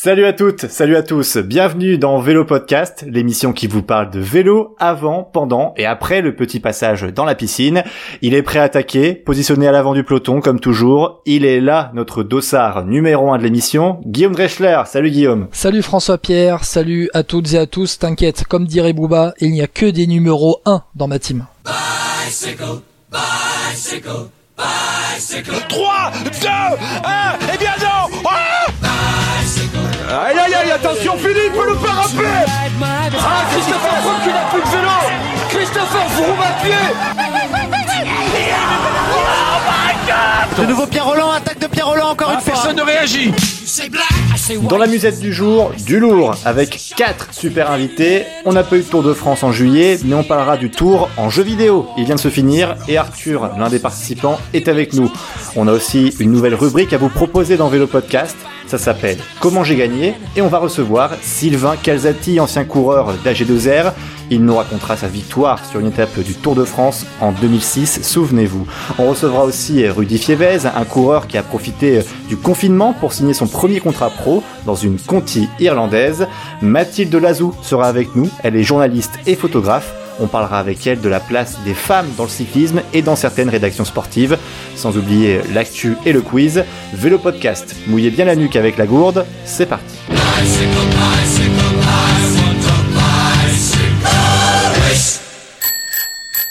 Salut à toutes, salut à tous, bienvenue dans Vélo Podcast, l'émission qui vous parle de vélo avant, pendant et après le petit passage dans la piscine. Il est prêt à attaquer, positionné à l'avant du peloton comme toujours. Il est là, notre dossard numéro un de l'émission, Guillaume Dreschler. Salut Guillaume. Salut François Pierre, salut à toutes et à tous. T'inquiète, comme dirait Booba, il n'y a que des numéros 1 dans ma team. Bicycle, bicycle, bicycle. 3, 2, 1, et bien non Aïe aïe aïe, attention Philippe, le parapet Ah, Christopher Froome qui n'a plus de vélo Christopher Froome à pied De nouveau Pierre Roland, attaque de Pierre Roland encore une fois. Personne ne réagit. Dans la musette du jour, du lourd, avec 4 super invités. On n'a pas eu de Tour de France en juillet, mais on parlera du Tour en jeu vidéo. Il vient de se finir et Arthur, l'un des participants, est avec nous. On a aussi une nouvelle rubrique à vous proposer dans Vélo Podcast. Ça s'appelle Comment j'ai gagné et on va recevoir Sylvain Calzati, ancien coureur d'AG2R. Il nous racontera sa victoire sur une étape du Tour de France en 2006, souvenez-vous. On recevra aussi Rudy Fievez, un coureur qui a profité du confinement pour signer son premier contrat pro dans une Conti irlandaise. Mathilde Lazou sera avec nous, elle est journaliste et photographe. On parlera avec elle de la place des femmes dans le cyclisme et dans certaines rédactions sportives, sans oublier l'actu et le quiz. Vélo podcast, mouillez bien la nuque avec la gourde, c'est parti.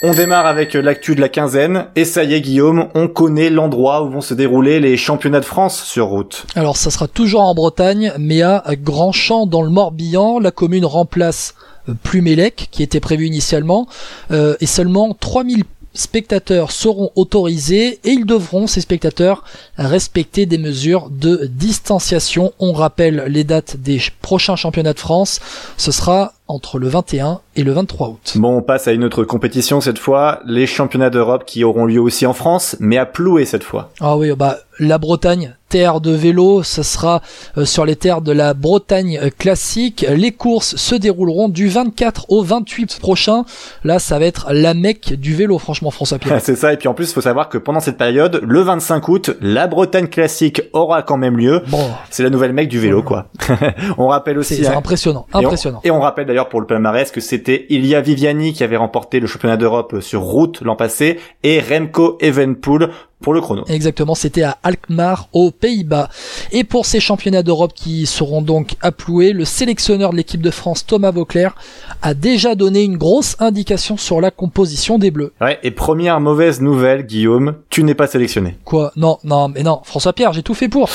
On démarre avec l'actu de la quinzaine et ça y est Guillaume, on connaît l'endroit où vont se dérouler les championnats de France sur route. Alors ça sera toujours en Bretagne, mais à Grandchamp dans le Morbihan, la commune remplace Plumélec qui était prévu initialement euh, et seulement 3000 spectateurs seront autorisés et ils devront, ces spectateurs, respecter des mesures de distanciation. On rappelle les dates des prochains championnats de France. Ce sera entre le 21 et le 23 août. Bon, on passe à une autre compétition cette fois, les championnats d'Europe qui auront lieu aussi en France, mais à Ploué cette fois. Ah oui, bah la Bretagne, terre de vélo, ce sera euh, sur les terres de la Bretagne classique. Les courses se dérouleront du 24 au 28 prochain. Là, ça va être la mecque du vélo, franchement, François Pierre. C'est ça, et puis en plus, il faut savoir que pendant cette période, le 25 août, la Bretagne classique aura quand même lieu. Bon. C'est la nouvelle mecque du vélo, quoi. on rappelle aussi... C'est hein, impressionnant, impressionnant. Et on, et on rappelle d'ailleurs pour le palmarès que c'était Ilia Viviani qui avait remporté le championnat d'Europe sur route l'an passé et Remco Evenpool pour le chrono. Exactement, c'était à Alkmaar aux Pays-Bas. Et pour ces championnats d'Europe qui seront donc apploués, le sélectionneur de l'équipe de France Thomas Vauclair a déjà donné une grosse indication sur la composition des Bleus. Ouais, et première mauvaise nouvelle, Guillaume, tu n'es pas sélectionné. Quoi? Non, non, mais non, François Pierre, j'ai tout fait pour.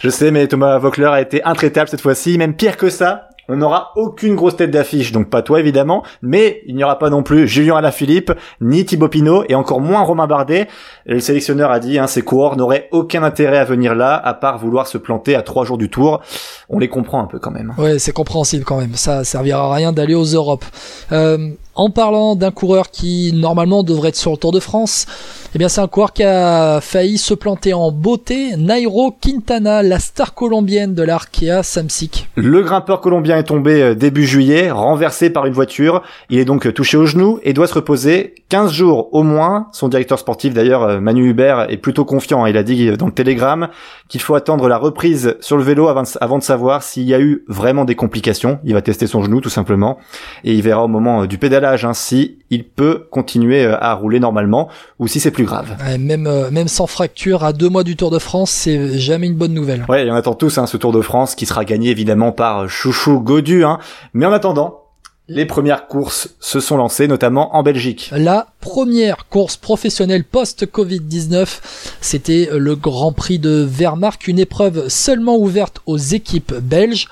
Je sais, mais Thomas Vauclair a été intraitable cette fois-ci, même pire que ça. On n'aura aucune grosse tête d'affiche, donc pas toi évidemment, mais il n'y aura pas non plus Julien Alaphilippe, ni Thibaut Pinot, et encore moins Romain Bardet. Le sélectionneur a dit, hein, ces coureurs n'auraient aucun intérêt à venir là, à part vouloir se planter à trois jours du tour. On les comprend un peu quand même. Ouais, c'est compréhensible quand même. Ça servira à rien d'aller aux Europes. Euh, en parlant d'un coureur qui normalement devrait être sur le Tour de France, eh bien c'est un coureur qui a failli se planter en beauté, Nairo Quintana, la star colombienne de l'Arkea Samsic. Le grimpeur colombien est tombé début juillet, renversé par une voiture. Il est donc touché au genou et doit se reposer 15 jours au moins. Son directeur sportif d'ailleurs, Manu Hubert, est plutôt confiant. Il a dit dans le télégramme qu'il faut attendre la reprise sur le vélo avant de savoir s'il y a eu vraiment des complications. Il va tester son genou tout simplement et il verra au moment du pédalage hein, si il peut continuer à rouler normalement ou si c'est plus grave. Ouais, même euh, même sans fracture à deux mois du Tour de France, c'est jamais une bonne nouvelle. Ouais, et on attend tous hein, ce Tour de France qui sera gagné évidemment par Chouchou Godu. Hein. Mais en attendant, les premières courses se sont lancées, notamment en Belgique. La première course professionnelle post-Covid-19, c'était le Grand Prix de Wehrmacht, une épreuve seulement ouverte aux équipes belges.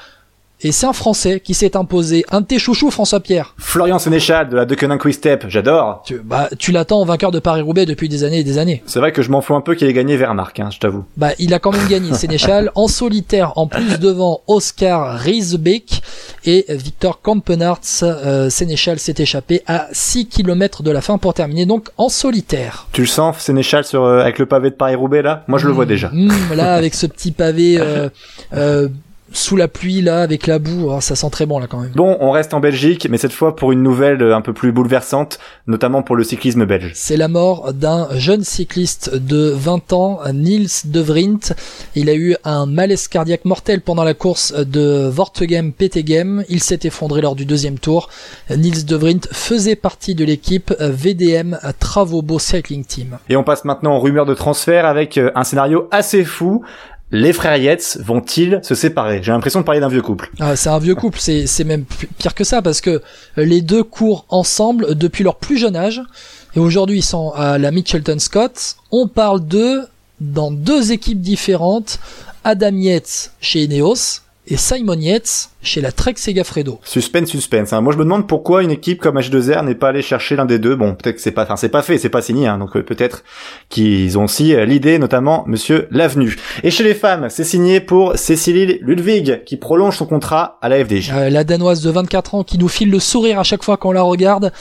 Et c'est un Français qui s'est imposé. Un de tes chouchous, François Pierre. Florian Sénéchal de la Deceuninck Quick Step, j'adore. Tu, bah, tu l'attends en vainqueur de Paris-Roubaix depuis des années et des années. C'est vrai que je m'en fous un peu qu'il ait gagné Wehrmacht, hein, je t'avoue. Bah, il a quand même gagné Sénéchal en solitaire, en plus devant Oscar Riesbeck et Victor Kampenarts. Euh, Sénéchal s'est échappé à 6 km de la fin pour terminer donc en solitaire. Tu le sens, Sénéchal, sur, euh, avec le pavé de Paris-Roubaix, là? Moi, je le vois déjà. Mmh, là, avec ce petit pavé... Euh, euh, sous la pluie là avec la boue, oh, ça sent très bon là quand même. Bon, on reste en Belgique, mais cette fois pour une nouvelle un peu plus bouleversante, notamment pour le cyclisme belge. C'est la mort d'un jeune cycliste de 20 ans, Niels de Vrint. Il a eu un malaise cardiaque mortel pendant la course de Vortegem Petegem. Il s'est effondré lors du deuxième tour. Niels de Vrint faisait partie de l'équipe VDM Travobo Cycling Team. Et on passe maintenant aux rumeurs de transfert avec euh, un scénario assez fou les frères Yates vont-ils se séparer? J'ai l'impression de parler d'un vieux couple. Ah, c'est un vieux couple, c'est, même pire que ça parce que les deux courent ensemble depuis leur plus jeune âge et aujourd'hui ils sont à la Mitchelton Scott. On parle d'eux dans deux équipes différentes. Adam Yates chez Ineos et Simon Yates chez la Trek Segafredo. Suspense, suspense. Hein. Moi, je me demande pourquoi une équipe comme H2R n'est pas allée chercher l'un des deux. Bon, peut-être que c'est pas, enfin, c'est pas fait, c'est pas signé. Hein. donc euh, peut-être qu'ils ont aussi euh, l'idée, notamment Monsieur Lavenu. Et chez les femmes, c'est signé pour Cécilie Ludwig qui prolonge son contrat à la FDJ. Euh, la danoise de 24 ans qui nous file le sourire à chaque fois qu'on la regarde.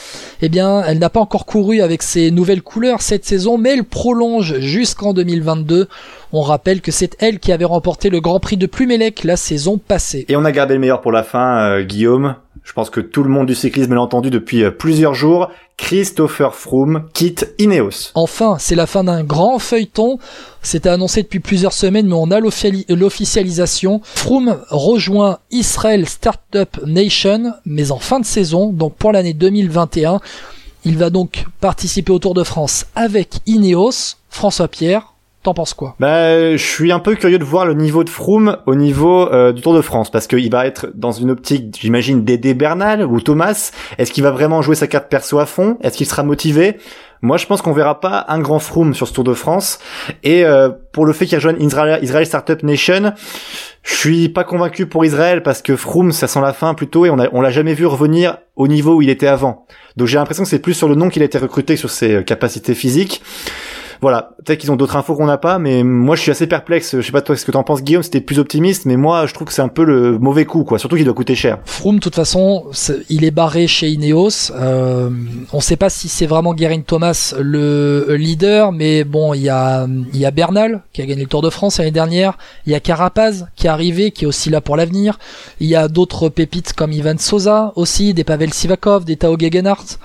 Eh bien, elle n'a pas encore couru avec ses nouvelles couleurs cette saison, mais elle prolonge jusqu'en 2022. On rappelle que c'est elle qui avait remporté le Grand Prix de Plumelec la saison passée. Et on a gardé le meilleur pour la fin, euh, Guillaume. Je pense que tout le monde du cyclisme l'a entendu depuis euh, plusieurs jours. Christopher Froome quitte Ineos. Enfin, c'est la fin d'un grand feuilleton. C'était annoncé depuis plusieurs semaines, mais on a l'officialisation. Froome rejoint Israel Startup Nation, mais en fin de saison, donc pour l'année 2021. Il va donc participer au Tour de France avec Ineos. François Pierre, T'en penses quoi? Bah, je suis un peu curieux de voir le niveau de Froome au niveau euh, du Tour de France parce qu'il va être dans une optique, j'imagine, d'aider Bernal ou Thomas. Est-ce qu'il va vraiment jouer sa carte perso à fond? Est-ce qu'il sera motivé? Moi, je pense qu'on verra pas un grand Froome sur ce Tour de France. Et euh, pour le fait qu'il rejoigne Israel, Israel Startup Nation, je suis pas convaincu pour Israël parce que Froome, ça sent la fin plutôt et on, on l'a jamais vu revenir au niveau où il était avant. Donc j'ai l'impression que c'est plus sur le nom qu'il a été recruté sur ses euh, capacités physiques voilà, peut-être qu'ils ont d'autres infos qu'on n'a pas, mais moi je suis assez perplexe. Je sais pas toi ce que t'en penses, Guillaume, c'était plus optimiste, mais moi je trouve que c'est un peu le mauvais coup, quoi. Surtout qu'il doit coûter cher. Froome, de toute façon, il est barré chez Ineos. Euh, on sait pas si c'est vraiment Guerin Thomas le leader, mais bon, il y a y a Bernal qui a gagné le Tour de France l'année dernière. Il y a Carapaz qui est arrivé, qui est aussi là pour l'avenir. Il y a d'autres pépites comme Ivan Sosa aussi, des Pavel Sivakov, des Tao Gegenhardt.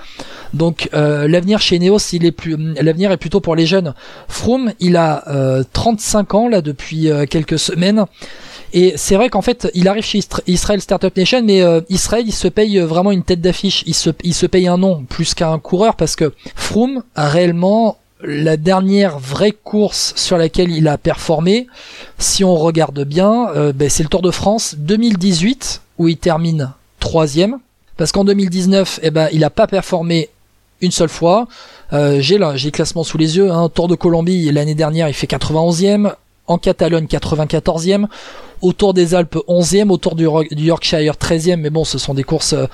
Donc euh, l'avenir chez Ineos, il plus l'avenir est plutôt pour les jeunes Froome, il a 35 euh, ans là depuis euh, quelques semaines. Et c'est vrai qu'en fait, il arrive chez Israel Startup Nation, mais euh, Israël, il se paye vraiment une tête d'affiche. Il se, paye un nom plus qu'un coureur parce que Froome a réellement la dernière vraie course sur laquelle il a performé. Si on regarde bien, ben, c'est le Tour de France 2018 où il termine troisième. Parce qu'en 2019, eh ben, il n'a pas performé une seule fois. Euh, j'ai là, j'ai le classement sous les yeux. Hein. Tour de Colombie l'année dernière, il fait 91e. En Catalogne, 94e. Au Tour des Alpes, 11e. Au Tour du, Yorkshire, 13e. Mais bon, ce sont des courses euh,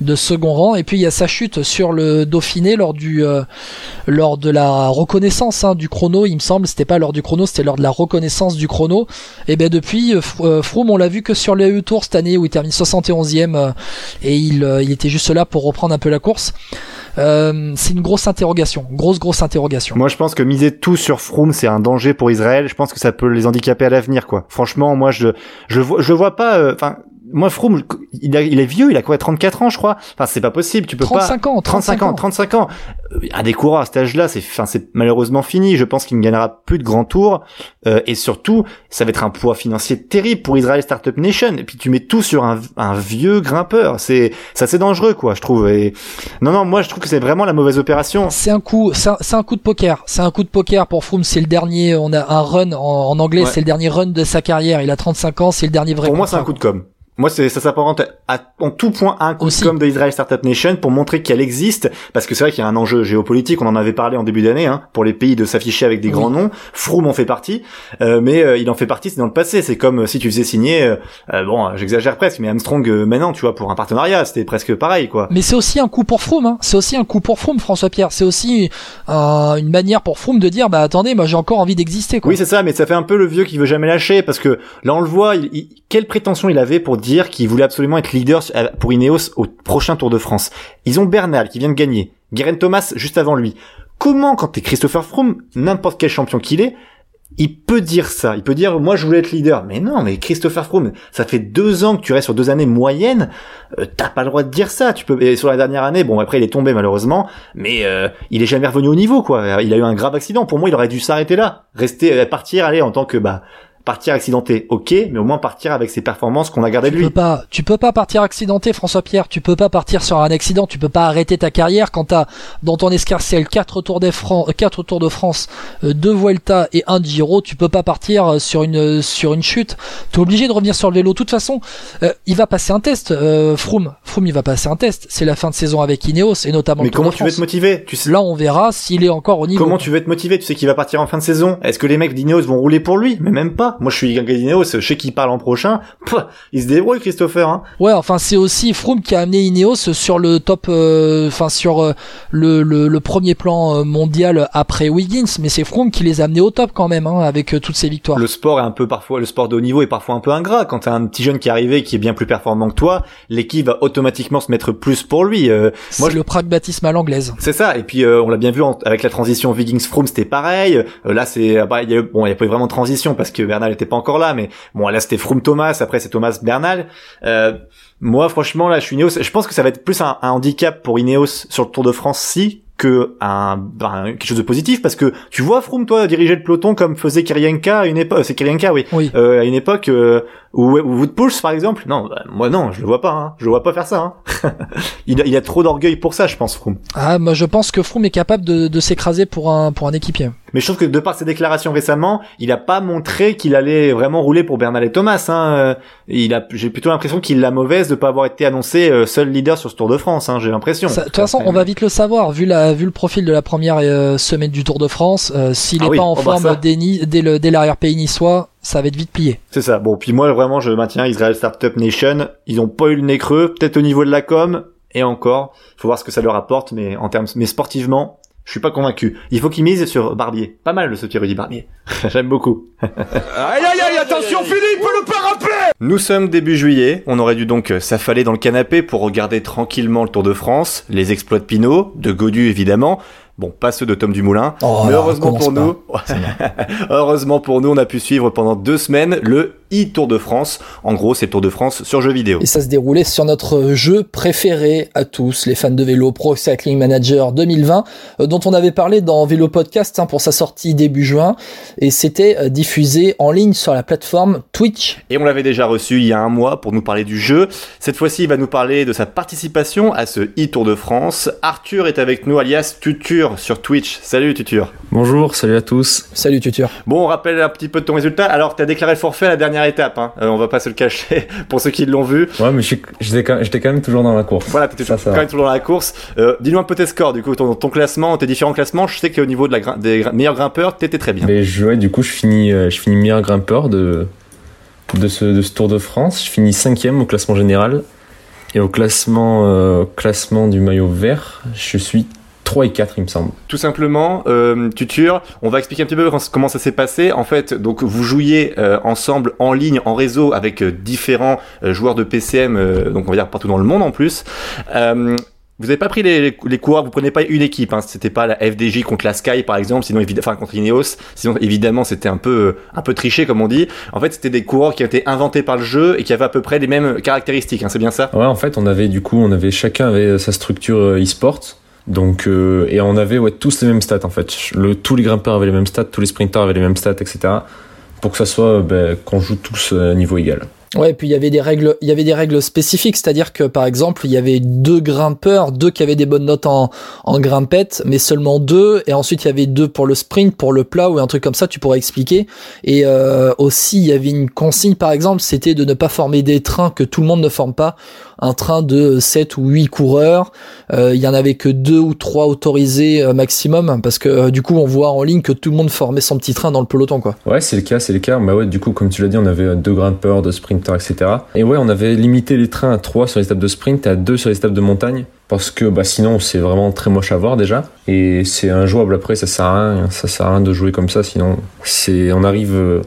de second rang. Et puis il y a sa chute sur le Dauphiné lors du euh, lors de la reconnaissance hein, du chrono. Il me semble, c'était pas lors du chrono, c'était lors de la reconnaissance du chrono. Et ben depuis, Froome, on l'a vu que sur le EU Tour cette année où il termine 71e et il, il était juste là pour reprendre un peu la course. Euh, c'est une grosse interrogation, grosse grosse interrogation. Moi, je pense que miser tout sur Froome, c'est un danger pour Israël. Je pense que ça peut les handicaper à l'avenir, quoi. Franchement, moi, je je vois je vois pas. Euh, enfin, moi Froome il, il, est vieux il a quoi 34 ans je crois. Enfin c'est pas possible tu peux 35 pas ans 35 ans 35 ans. À des coureurs à cet âge-là c'est enfin c'est malheureusement fini. Je pense qu'il ne gagnera plus de grands tours. Euh, et surtout ça va être un poids financier terrible pour Israel Startup Nation. Et puis tu mets tout sur un, un vieux grimpeur. C'est ça c'est dangereux quoi je trouve. Et non non moi je trouve que c'est vraiment la mauvaise opération. C'est un coup c'est un, coup de poker. C'est un coup de poker pour Froome. C'est le dernier on a un run en, anglais c'est le dernier run de sa carrière. Il a 35 ans c'est le dernier vrai pour moi c'est un coup de com moi, ça s'apparente en tout point un coup comme de Israel Startup Nation pour montrer qu'elle existe, parce que c'est vrai qu'il y a un enjeu géopolitique, on en avait parlé en début d'année, hein, pour les pays de s'afficher avec des grands noms. Froome en fait partie, euh, mais euh, il en fait partie, c'est dans le passé. C'est comme euh, si tu faisais signer, bon, j'exagère presque, mais Armstrong maintenant, tu vois, pour un partenariat, c'était presque pareil, quoi. Mais c'est aussi un coup pour Froome, hein. c'est aussi un coup pour Froome, François Pierre. C'est aussi une manière pour Froome de dire, bah attendez, moi j'ai encore envie d'exister, quoi. Oui, c'est ça, mais ça fait un peu le vieux qui veut jamais lâcher, parce que là on le voit, quelle prétention il avait pour dire qu'il voulait absolument être leader pour Ineos au prochain Tour de France. Ils ont Bernal qui vient de gagner, Guerin Thomas juste avant lui. Comment, quand t'es Christopher Froome, n'importe quel champion qu'il est, il peut dire ça, il peut dire moi je voulais être leader, mais non, mais Christopher Froome, ça fait deux ans que tu restes sur deux années moyennes, euh, t'as pas le droit de dire ça. Tu peux et sur la dernière année, bon après il est tombé malheureusement, mais euh, il est jamais revenu au niveau quoi. Il a eu un grave accident. Pour moi, il aurait dû s'arrêter là, rester euh, partir, aller en tant que bah partir accidenté, ok, mais au moins partir avec ses performances qu'on a gardées de lui. Tu peux pas, tu peux pas partir accidenté, François Pierre. Tu peux pas partir sur un accident. Tu peux pas arrêter ta carrière quand t'as dans ton escarcelle quatre tours des Fran quatre tours de France, euh, deux Vuelta et un Giro. Tu peux pas partir euh, sur une sur une chute. T'es obligé de revenir sur le vélo. De toute façon, euh, il va passer un test. Euh, Froome, Froome, il va passer un test. C'est la fin de saison avec Ineos et notamment. Mais comment tu veux te motiver? Tu sais Là, on verra s'il est encore au niveau. comment tu veux te motiver? Tu sais qu'il va partir en fin de saison. Est-ce que les mecs d'Ineos vont rouler pour lui? Mais même pas. Moi, je suis d'Ineos, je sais qu'il part l'an prochain. Pouah, il se débrouille, Christopher. Hein. Ouais, enfin c'est aussi Froome qui a amené Ineos sur le top, euh, enfin sur euh, le, le, le premier plan euh, mondial après Wiggins, mais c'est Froome qui les a amenés au top quand même, hein, avec euh, toutes ces victoires. Le sport est un peu parfois, le sport de haut niveau est parfois un peu ingrat. Quand t'as un petit jeune qui est arrivé, qui est bien plus performant que toi, l'équipe va automatiquement se mettre plus pour lui. Euh, C'est moi, je- le pragmatisme à l'anglaise. C'est ça. Et puis euh, on l'a bien vu en- avec la transition Wiggins Froome, c'était pareil. Euh, là, c'est ah bah, y a bon, il y a pas eu vraiment de transition parce que Bernal était pas encore là, mais bon, là c'était Froome Thomas. Après c'est Thomas Bernal. Euh, moi, franchement, là, je suis Ineos. Je pense que ça va être plus un, un handicap pour Ineos sur le Tour de France si que un, ben, quelque chose de positif parce que tu vois Froome toi diriger le peloton comme faisait Kirienka à une époque c'est Kirienka oui Oui. euh, à une époque euh, ou, Woodpulse par exemple non bah, moi non je le vois pas hein. je le vois pas faire ça hein. il, a, il a trop d'orgueil pour ça je pense Froome Ah, moi je pense que Froome est capable de, de s'écraser pour un pour un équipier. Mais je trouve que de par ses déclarations récemment, il a pas montré qu'il allait vraiment rouler pour Bernal et Thomas. Hein. Euh, Il a, j'ai plutôt l'impression qu'il l'a mauvaise de pas avoir été annoncé euh, seul leader sur ce Tour de France. Hein, j'ai l'impression. De toute façon, on va vite le savoir vu la vu le profil de la première euh, semaine du Tour de France. euh, S'il Ah est oui, pas en forme dès, dès l'arrière-pays niçois, ça va être vite plié. C'est ça. Bon, puis moi vraiment, je maintiens Israel Startup Nation. Ils ont pas eu le nez creux, peut-être au niveau de la com et encore. Faut voir ce que ça leur apporte, mais en termes, mais sportivement. Je suis pas convaincu. Il faut qu'ils misent sur Barbier. Pas mal ce petit Rudy Barbier. J'aime beaucoup. Aïe aïe aïe, attention Philippe, le parapet Nous sommes début juillet, on aurait dû donc s'affaler dans le canapé pour regarder tranquillement le Tour de France, les exploits de Pinot, de Godu évidemment, bon pas ceux de Tom Dumoulin, Oh, mais heureusement pour nous, heureusement pour nous on a pu suivre pendant deux semaines le e-Tour de France, en gros c'est Tour de France sur jeux vidéo. Et ça se déroulait sur notre jeu préféré à tous, les fans de vélo, Pro Cycling Manager 2020, euh, dont on avait parlé dans Vélo Podcast hein, pour sa sortie début juin, et c'était euh, diffusé en ligne sur la plateforme Twitch. Et on l'avait déjà reçu il y a un mois pour nous parler du jeu. Cette fois-ci, il va nous parler de sa participation à ce e-Tour de France. Arthur est avec nous, alias Tutur, sur Twitch. Salut Tutur. Bonjour, salut à tous. Salut Tutur. Bon, on rappelle un petit peu de ton résultat. Alors, tu as déclaré le forfait à la dernière étape. Hein. Euh, on va pas se le cacher pour ceux qui l'ont vu. Ouais, mais j'étais quand, quand même toujours dans la course. Voilà, t'étais quand même toujours dans la course. Euh, Dis-nous un peu tes scores, du coup, ton, ton classement, tes différents classements. Je sais qu'au niveau de la, des meilleurs grimpeurs, t'étais très bien. Mais je, ouais, du coup, je finis, euh, je finis meilleur grimpeur de, de, ce, de ce Tour de France. Je finis cinquième au classement général. Et au classement, euh, au classement du maillot vert, je suis 3 et 4, il me semble. Tout simplement, euh, Tutur, on va expliquer un petit peu comment ça s'est passé. En fait, donc vous jouiez euh, ensemble en ligne, en réseau, avec euh, différents euh, joueurs de PCM, donc on va dire partout dans le monde en plus. Vous n'avez pas pris les, les, les coureurs, vous prenez pas une équipe. Hein, c'était pas la FDJ contre la Sky par exemple, sinon enfin contre Ineos. Sinon évidemment c'était un peu un peu triché comme on dit. En fait c'était des coureurs qui ont été inventés par le jeu et qui avaient à peu près les mêmes caractéristiques. Hein, c'est bien ça? Ouais, en fait, on avait du coup, on avait chacun avait sa structure e-sport. Donc, euh, et on avait tous les mêmes stats en fait. Tous les grimpeurs avaient les mêmes stats, tous les sprinters avaient les mêmes stats, etc. Pour que ça soit euh, ben, qu'on joue tous euh, à niveau égal. Ouais, et puis il y avait des règles, il y avait des règles spécifiques, c'est-à-dire que par exemple, il y avait deux grimpeurs, deux qui avaient des bonnes notes en, en grimpette, mais seulement deux, et ensuite il y avait deux pour le sprint, pour le plat ou un truc comme ça, tu pourrais expliquer. Et euh, aussi, il y avait une consigne, par exemple, c'était de ne pas former des trains que tout le monde ne forme pas, un train de 7 ou 8 coureurs, euh, il y en avait que deux ou trois autorisés euh, maximum, parce que euh, du coup, on voit en ligne que tout le monde formait son petit train dans le peloton, quoi. Ouais, c'est le cas, c'est le cas. Bah ouais, du coup, comme tu l'as dit, on avait deux grimpeurs, deux etc. Et ouais, on avait limité les trains à 3 sur les étapes de sprint et à 2 sur les étapes de montagne. Parce que bah, sinon, c'est vraiment très moche à voir déjà. Et c'est injouable après, ça sert à rien. Ça sert à rien de jouer comme ça, sinon c'est, on arrive, euh,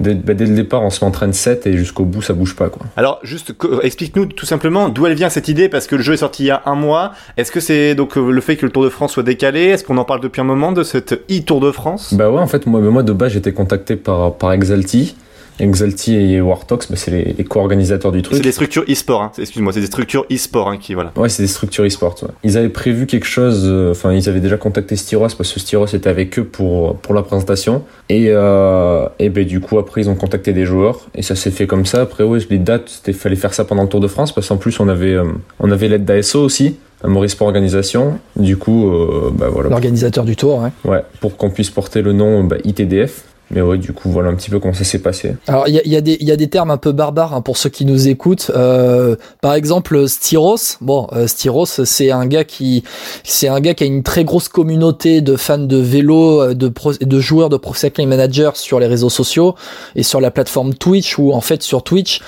dès, bah, dès le départ, on se m'entraîne 7 et jusqu'au bout, ça bouge pas. Quoi. Alors, juste explique-nous tout simplement d'où elle vient cette idée, parce que le jeu est sorti il y a un mois. Est-ce que c'est donc le fait que le Tour de France soit décalé? Est-ce qu'on en parle depuis un moment de cette e-Tour de France? Bah ouais, en fait, moi, moi de base, j'étais contacté par, par Exalti. Exalti et Wartox, bah, c'est les, les co-organisateurs du truc. C'est des structures e-sport, hein. excuse-moi, c'est des structures e-sport hein, qui voilà. Ouais, c'est des structures e-sport. Ouais. Ils avaient prévu quelque chose, euh, enfin ils avaient déjà contacté Styros parce que Styros était avec eux pour pour la présentation et euh, et ben du coup après ils ont contacté des joueurs et ça s'est fait comme ça. Après ouais, les dates, c'était fallait faire ça pendant le Tour de France parce qu'en plus on avait euh, on avait l'aide d'ASO aussi. Maurice Sport Organisation, du coup, euh, bah voilà. L'organisateur du tour, ouais. Ouais, pour qu'on puisse porter le nom bah, ITDF, mais ouais, du coup, voilà un petit peu comment ça s'est passé. Alors, il y a, y, a y a, des termes un peu barbares hein, pour ceux qui nous écoutent. Euh, par exemple, Styros. Bon, euh, Styros, c'est un gars qui, c'est un gars qui a une très grosse communauté de fans de vélo, euh, de pro, de joueurs de Pro Cycling Manager sur les réseaux sociaux et sur la plateforme Twitch. Ou en fait, sur Twitch,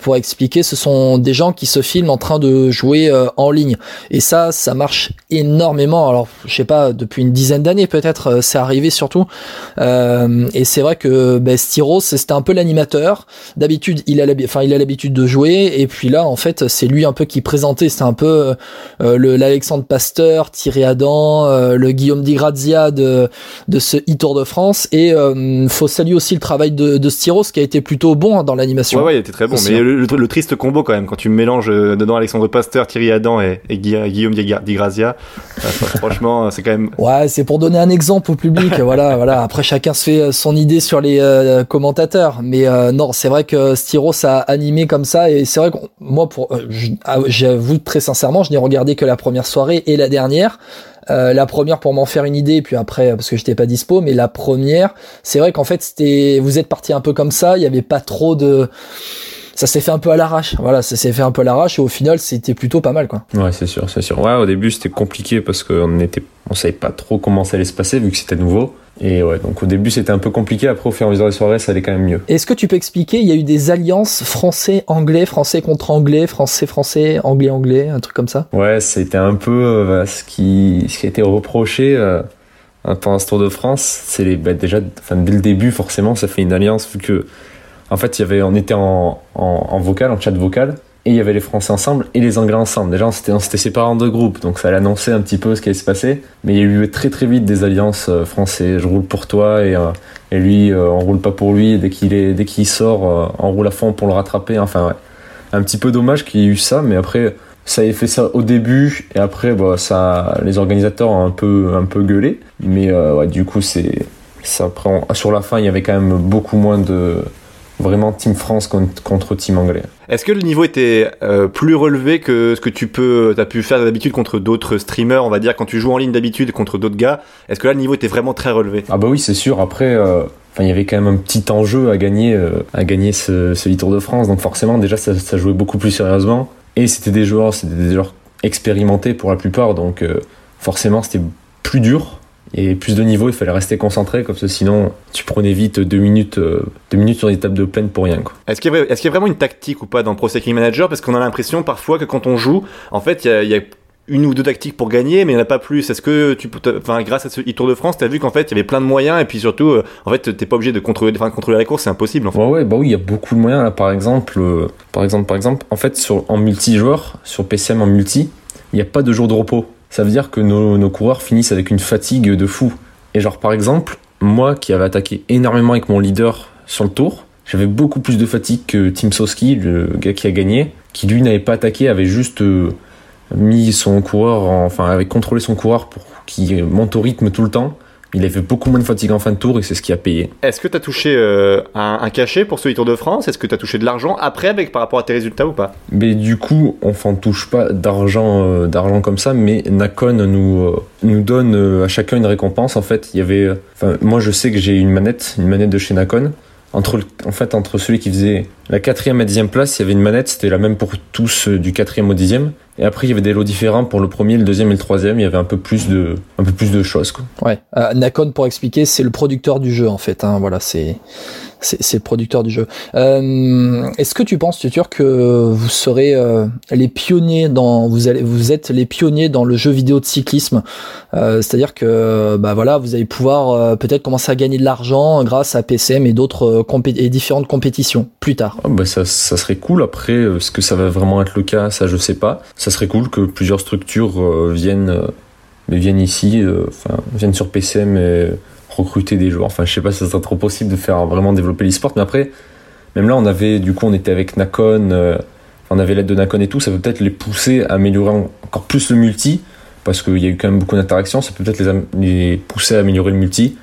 pour expliquer, ce sont des gens qui se filment en train de jouer en ligne. Et ça, ça marche énormément. Alors, je sais pas, depuis une dizaine d'années peut-être, c'est arrivé surtout. C'est vrai que ben, Styros c'était un peu l'animateur. D'habitude, il a enfin il a l'habitude de jouer et puis là en fait, c'est lui un peu qui présentait, c'était un peu euh, le l'Alexandre Pasteur, Thierry Adam, euh, le Guillaume Di Grazia de de ce e-Tour de France et euh, faut saluer aussi le travail de, de Styros qui a été plutôt bon hein, dans l'animation. Ouais ouais, il était très bon, aussi, mais le, le, le, triste combo quand même quand tu mélanges dedans Alexandre Pasteur, Thierry Adam et, et Guillaume Di Grazia, franchement, c'est quand même Ouais, c'est pour donner un exemple au public, voilà, voilà. Après chacun se fait idée sur les euh, commentateurs. Mais euh, non, c'est vrai que Styros a animé comme ça et c'est vrai que moi, pour, euh, j'avoue très sincèrement, je n'ai regardé que la première soirée et la dernière. Euh, la première pour m'en faire une idée, puis après parce que j'étais pas dispo, mais la première, c'est vrai qu'en fait c'était, vous êtes parti un peu comme ça, il y avait pas trop de ça s'est fait un peu à l'arrache. Voilà, ça s'est fait un peu à l'arrache et au final, c'était plutôt pas mal, quoi. Ouais, c'est sûr, c'est sûr. Ouais, au début, c'était compliqué parce qu'on était, on savait pas trop comment ça allait se passer vu que c'était nouveau. Et ouais, donc au début, c'était un peu compliqué. Après, au fur et à mesure des soirées, ça allait quand même mieux. Est-ce que tu peux expliquer, il y a eu des alliances français-anglais, français contre anglais, français-français, anglais-anglais, un truc comme ça? Ouais, c'était un peu euh, ce qui, ce qui a été reproché. Euh pendant ce Tour de France, c'est les, bah, déjà, enfin, dès le début, forcément, ça fait une alliance vu que en fait, il y avait, on était en, en, vocal, en chat vocal, et il y avait les Français ensemble et les Anglais ensemble. Déjà, on s'était séparés en deux groupes, donc ça allait annoncer un petit peu ce qui allait se passer. Mais il y a eu très très vite des alliances euh, français. Je roule pour toi et, euh, et lui, euh, on roule pas pour lui. Dès qu'il est, dès qu'il sort, euh, on roule à fond pour le rattraper. Enfin, ouais. Un petit peu dommage qu'il y ait eu ça, mais après, ça ait fait ça au début et après, bah, ça, les organisateurs ont un peu, un peu gueulé. Mais ouais, du coup, c'est, ça prend. Sur la fin, il y avait quand même beaucoup moins de vraiment Team France contre, contre Team Anglais. Est-ce que le niveau était euh, plus relevé que ce que tu peux, as pu faire d'habitude contre d'autres streamers, on va dire, quand tu joues en ligne d'habitude contre d'autres gars Est-ce que là le niveau était vraiment très relevé? Ah bah oui, c'est sûr. Après, euh, il y avait quand même un petit enjeu à gagner, euh, à gagner ce, ce Tour de France. Donc forcément, déjà, ça, ça jouait beaucoup plus sérieusement. Et c'était des joueurs, c'était des joueurs expérimentés pour la plupart. Donc forcément, c'était plus dur et plus de niveau, il fallait rester concentré, comme ça, sinon tu prenais vite deux minutes, euh, deux minutes sur des tables de plaine pour rien. Est-ce qu'il y, est qu y, a vraiment une tactique ou pas dans Pro Cycling Manager? Parce qu'on a l'impression parfois que quand on joue, en fait, il y a, y a une ou deux tactiques pour gagner, mais il n'y en a pas plus. Est-ce que tu, enfin, grâce à ce e-Tour de France, tu as vu qu'en fait, il y avait plein de moyens et puis surtout, euh, en fait, t'es pas obligé de contrôler, enfin, contrôler la course, c'est impossible. En fait. Ouais, ouais, bah oui, il y a beaucoup de moyens là. Par exemple, euh, par exemple, par exemple, en fait, sur en multijoueur, sur PCM en multi, il n'y a pas de jour de repos. Ça veut dire que nos, coureurs finissent avec une fatigue de fou. Et genre par exemple, moi qui avais attaqué énormément avec mon leader sur le tour, j'avais beaucoup plus de fatigue que Tim Soski, le gars qui a gagné, qui lui n'avait pas attaqué, avait juste euh, mis son coureur, en, enfin avait contrôlé son coureur pour qu'il monte au rythme tout le temps. Il avait beaucoup moins de fatigue en fin de tour et c'est ce qui a payé. Est-ce que tu as touché euh, un, un, cachet pour ce Tour de France? Est-ce que tu as touché de l'argent après avec par rapport à tes résultats ou pas? Mais du coup, on ne touche pas d'argent euh, d'argent comme ça, mais Nakon nous euh, nous donne à chacun une récompense. En fait, il y avait, moi je sais que j'ai une manette, une manette de chez Nakon. Entre, en fait, entre celui qui faisait la quatrième et dixième place, il y avait une manette, c'était la même pour tous du quatrième au dixième. Et après, il y avait des lots différents pour le premier, le deuxième et le troisième. Il y avait un peu plus de, un peu plus de choses. Quoi. Ouais. Euh, Nakon, pour expliquer, c'est le producteur du jeu en fait. Hein. Voilà, c'est c'est le producteur du jeu. Euh, Est-ce que tu penses, Tutur, que vous serez euh, les pionniers dans vous allez vous êtes les pionniers dans le jeu vidéo de cyclisme? Euh, C'est-à-dire que bah voilà, vous allez pouvoir peut-être commencer à gagner de l'argent grâce à PCM et d'autres et différentes compétitions plus tard. Ah bah ça, ça serait cool. Après, est-ce que ça va vraiment être le cas? Ça, je sais pas ça serait cool que plusieurs structures euh, viennent, euh, viennent ici, euh, viennent sur PCM et recruter des joueurs. Enfin, je sais pas si ça serait trop possible de faire vraiment développer l'e-sport, mais après, même là, on avait, du coup, on était avec Nakon, on avait l'aide de Nakon et tout, ça peut peut-être les pousser à améliorer encore plus le multi, parce qu'il y a eu quand même beaucoup d'interactions, ça peut peut-être les, les, pousser à améliorer le multi,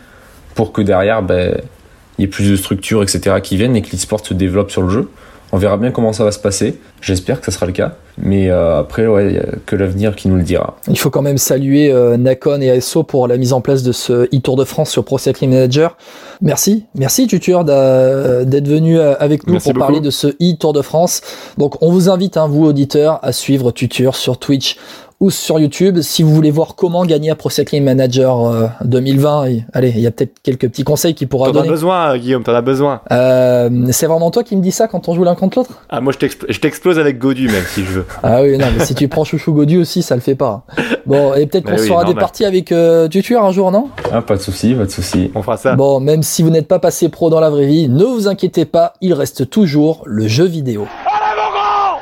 pour que derrière, ben, il y ait plus de structures, etc., qui viennent et que l'e-sport se développe sur le jeu. On verra bien comment ça va se passer. J'espère que ça sera le cas. Mais euh, après, ouais, y a que l'avenir qui nous le dira. Il faut quand même saluer euh, Nakon et ASO pour la mise en place de ce e-Tour de France sur Pro Cycling Manager. Merci, merci Tutur d'être venu euh, avec nous Merci pour beaucoup. parler de ce e-Tour de France. Donc on vous invite, hein, vous auditeurs, à suivre Tutur sur Twitch ou sur YouTube. Si vous voulez voir comment gagner à Pro Cycling Manager euh, 2020, et- allez, il y a peut-être quelques petits conseils qu'il pourra T'en as donner. besoin, Guillaume, t'en as besoin. Euh, c'est vraiment toi qui me dis ça quand on joue l'un contre l'autre? Ah, moi, je t'expl- je t'explose avec Godu, même, si je veux. Ah oui, non, mais si tu prends Chouchou Godu aussi, ça le fait pas. Bon, et peut-être qu'on oui, fera des parties avec euh, un jour, non? Ah, pas de souci, pas de souci. On fera ça. Bon, même si vous n'êtes pas passé pro dans la vraie vie, ne vous inquiétez pas, il reste toujours le jeu vidéo mon grand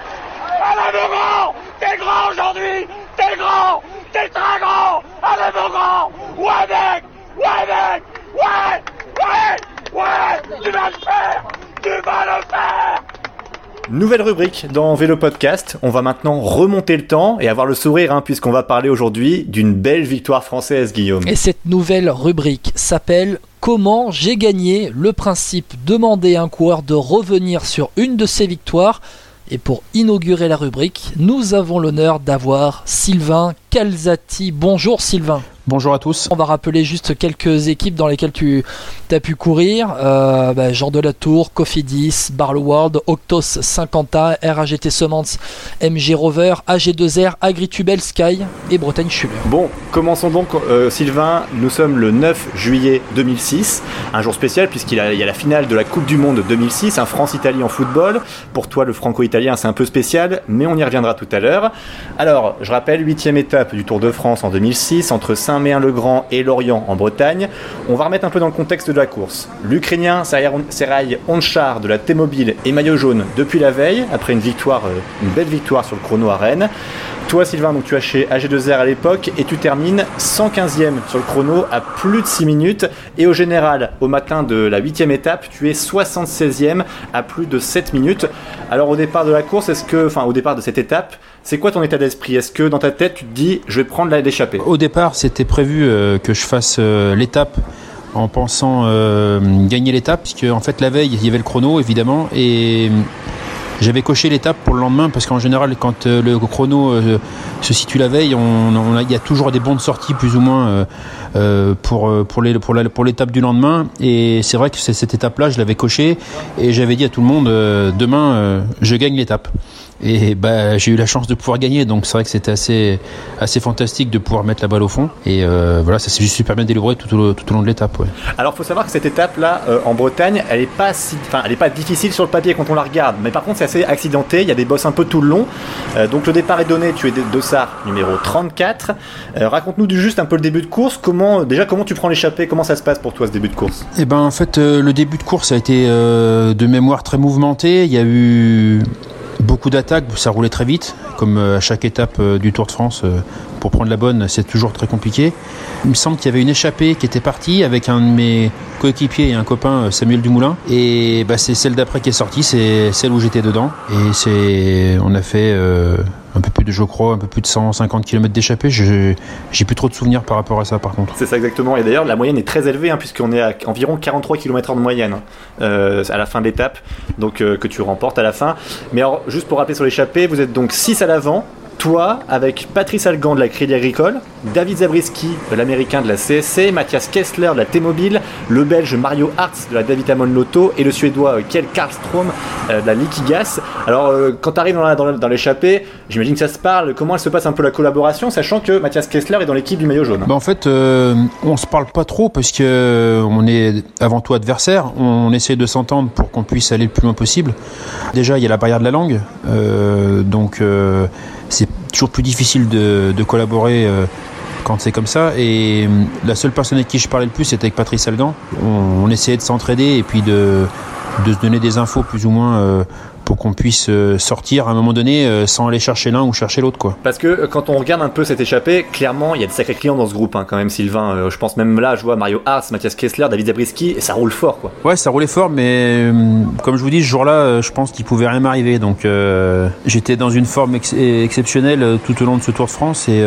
Allez mon grand T'es grand aujourd'hui T'es grand T'es très grand Allez mon grand Ouais mec Ouais mec Ouais Ouais Ouais Tu vas le faire Tu vas le faire Nouvelle rubrique dans Vélo Podcast. On va maintenant remonter le temps et avoir le sourire, hein, puisqu'on va parler aujourd'hui d'une belle victoire française, Guillaume. Et cette nouvelle rubrique s'appelle Comment j'ai gagné Le principe, demander à un coureur de revenir sur une de ses victoires? Et pour inaugurer la rubrique, nous avons l'honneur d'avoir Sylvain Calzati. Bonjour Sylvain. Bonjour à tous. On va rappeler juste quelques équipes dans lesquelles tu as pu courir. Euh, bah, Jean de la Tour, Cofidis, Barlow World, Octos 50A, RAGT Semences, MG Rover, AG2R, Agritubel Sky et Bretagne Schuller. Bon, commençons donc, euh, Sylvain. Nous sommes le 9 juillet 2006, un jour spécial puisqu'il y a- la finale de la Coupe du Monde 2006, un France-Italie en football. Pour toi, le franco-italien, c'est un peu spécial, mais on y reviendra tout à l'heure. Alors, je rappelle, huitième étape du Tour de France en 2006 entre Saint-Méen-le-Grand et Lorient en Bretagne. On va remettre un peu dans le contexte de la course. L'Ukrainien Seraï Onchar de la T-Mobile est maillot jaune depuis la veille, après une victoire, euh, une belle victoire sur le chrono à Rennes. Toi, Sylvain, tu as chez AG2R à l'époque et tu termines 115e sur le chrono à plus de 6 minutes. Et au général, au matin de la 8e étape, tu es 76e à plus de 7 minutes. Alors, au départ de la course, est-ce que, enfin, au départ de cette étape, c'est quoi ton état d'esprit? Est-ce que dans ta tête, tu te dis, je vais prendre la d'échappée Au départ, c'était prévu euh, que je fasse euh, l'étape en pensant euh, gagner l'étape, puisque en fait la veille il y avait le chrono évidemment j'avais coché l'étape pour le lendemain parce qu'en général quand euh, le chrono euh, se situe la veille, il y a toujours des bons de sortie plus ou moins euh, pour l'étape du lendemain et c'est vrai que cette étape-là je l'avais coché et j'avais dit à tout le monde demain je gagne l'étape. Et bah, j'ai eu la chance de pouvoir gagner, donc c'est vrai que c'était assez, assez fantastique de pouvoir mettre la balle au fond. Et euh, voilà, ça s'est juste super bien délivré tout au, tout au long de l'étape. Ouais. Alors, faut savoir que cette étape-là, euh, en Bretagne, elle est pas si, enfin, elle est pas difficile sur le papier quand on la regarde. Mais par contre, c'est assez accidenté. Il y a des bosses un peu tout le long. Euh, donc, le départ est donné. Tu es de Dossard, numéro 34. Euh, Raconte-nous du juste un peu le début de course. Comment, déjà, comment tu prends l'échappée? Comment ça se passe pour toi ce début de course? Et ben en fait, le début de course a été de mémoire très mouvementé. Il y a eu beaucoup d'attaques, ça roulait très vite, comme euh, à chaque étape euh, du Tour de France. Pour prendre la bonne, c'est toujours très compliqué. Il me semble qu'il y avait une échappée qui était partie avec un de mes coéquipiers et un copain, euh, Samuel Dumoulin. Et bah, c'est celle d'après qui est sortie, c'est celle où j'étais dedans. Et c'est, on a fait euh, un peu plus de, je crois, un peu plus de 150 km d'échappée. J'ai plus trop de souvenirs par rapport à ça, par contre. C'est ça exactement. Et d'ailleurs, la moyenne est très élevée, hein, puisqu'on est à environ 43 km/h de moyenne euh, à la fin de l'étape, donc que tu remportes à la fin. Mais alors, juste pour rappeler sur l'échappée, vous êtes donc 6 à l'avant. Toi avec Patrice Algan de la Crédit Agricole, David Zabriskie de l'américain de la CSC, Mathias Kessler de la T-Mobile, le belge Mario Hartz de la David Amon Lotto et le suédois euh, Kjell Karlstrom euh, de la Liquigas. Alors euh, quand tu arrives dans, l'échappée, j'imagine que ça se parle, comment elle se passe un peu la collaboration, sachant que Mathias Kessler est dans l'équipe du maillot jaune? Bah en fait, on se parle pas trop parce que on est avant tout adversaires. On essaie de s'entendre pour qu'on puisse aller le plus loin possible. Déjà, il y a la barrière de la langue, donc c'est toujours plus difficile de, collaborer euh, quand c'est comme ça. Et euh, la seule personne avec qui je parlais le plus, c'était avec Patrice Algan. On, on essayait de s'entraider et puis de, de se donner des infos plus ou moins euh, pour qu'on puisse euh, sortir à un moment donné euh, sans aller chercher l'un ou chercher l'autre, quoi. Parce que euh, quand on regarde un peu cette échappée, clairement, il y a de sacrés clients dans ce groupe, hein, quand même, Sylvain. Euh, je pense même là, je vois Mario Hartz, Mathias Kessler, David Zabriskie, et ça roule fort, quoi. Ouais, ça roulait fort, mais euh, comme je vous dis, ce jour-là, je pense qu'il pouvait rien m'arriver. Donc, j'étais dans une forme ex- exceptionnelle tout au long de ce Tour de France. Et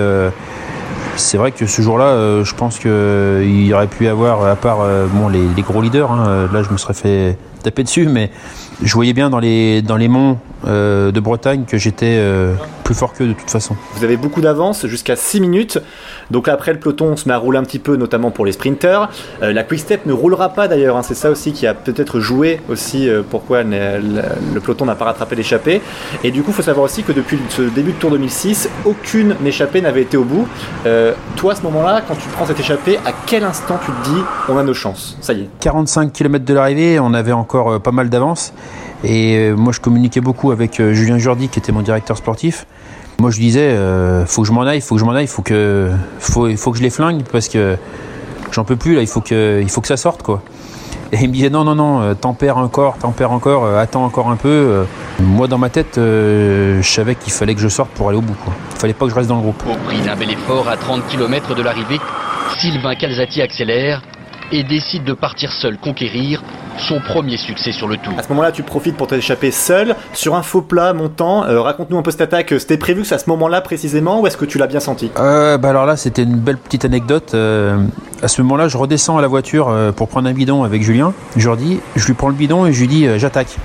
c'est vrai que ce jour-là, euh, je pense qu'il y aurait pu y avoir, à part euh, bon, les, gros leaders, hein, euh, là, je me serais fait taper dessus, mais je voyais bien dans les, dans les monts euh, de Bretagne que j'étais euh, plus fort qu'eux de toute façon. Vous avez beaucoup d'avance, jusqu'à 6 minutes. Donc là, après le peloton, on se met à rouler un petit peu, notamment pour les sprinters. Euh, la Quick Step ne roulera pas d'ailleurs, hein. c'est ça aussi qui a peut-être joué aussi euh, pourquoi le, le peloton n'a pas rattrapé l'échappée. Et du coup, il faut savoir aussi que depuis ce début de Tour 2006, aucune échappée n'avait été au bout. Euh, toi, à ce moment-là, quand tu prends cette échappée, à quel instant tu te dis on a nos chances? Ça y est. 45 km de l'arrivée, on avait encore pas mal d'avance. Et euh, moi, je communiquais beaucoup avec euh, Julien Jordi, qui était mon directeur sportif. Moi, je disais, euh, faut que je m'en aille, faut que je m'en aille, faut que, faut, faut que je les flingue parce que j'en peux plus là. Il faut que, il faut que ça sorte quoi. Et il me disait non, non, non, tempère encore, tempère encore, attends encore un peu. Moi, dans ma tête, je savais qu'il fallait que je sorte pour aller au bout. Quoi. Il fallait pas que je reste dans le groupe. Au prix d'un bel effort à 30 km de l'arrivée, Sylvain Calzati accélère et décide de partir seul conquérir son premier succès sur le tour. À ce moment-là, tu profites pour t'échapper seul sur un faux plat montant. Euh, Raconte-nous un peu cette attaque. C'était prévu que c'est à ce moment-là précisément ou est-ce que tu l'as bien senti? Euh, bah alors là, c'était une belle petite anecdote. Euh, à ce moment-là, je redescends à la voiture euh, pour prendre un bidon avec Julien. Jordi, je lui prends le bidon et je lui dis euh, j'attaque.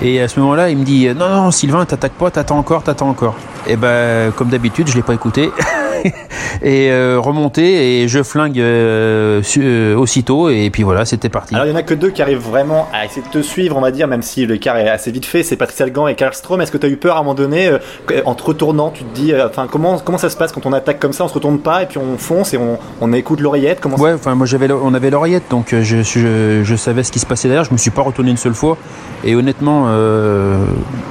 Et à ce moment-là, il me dit non non Sylvain, t'attaques pas, t'attends encore, t'attends encore. Et ben comme d'habitude, je l'ai pas écouté. et euh, remonté et je flingue euh, su- euh, aussitôt et puis voilà, c'était parti. Alors il y en a que deux qui arrivent vraiment à essayer de te suivre, on va dire, même si l'écart est assez vite fait. C'est Patrice Algan et Karlstrom. Est-ce que tu as eu peur à un moment donné, euh, en te retournant, tu te dis, enfin comment comment ça se passe quand on attaque comme ça, on se retourne pas et puis on fonce et on, on écoute l'oreillette Comment Ouais, enfin moi j'avais, on avait l'oreillette, donc je, je, je savais ce qui se passait derrière. Je me suis pas retourné une seule fois, et honnêtement,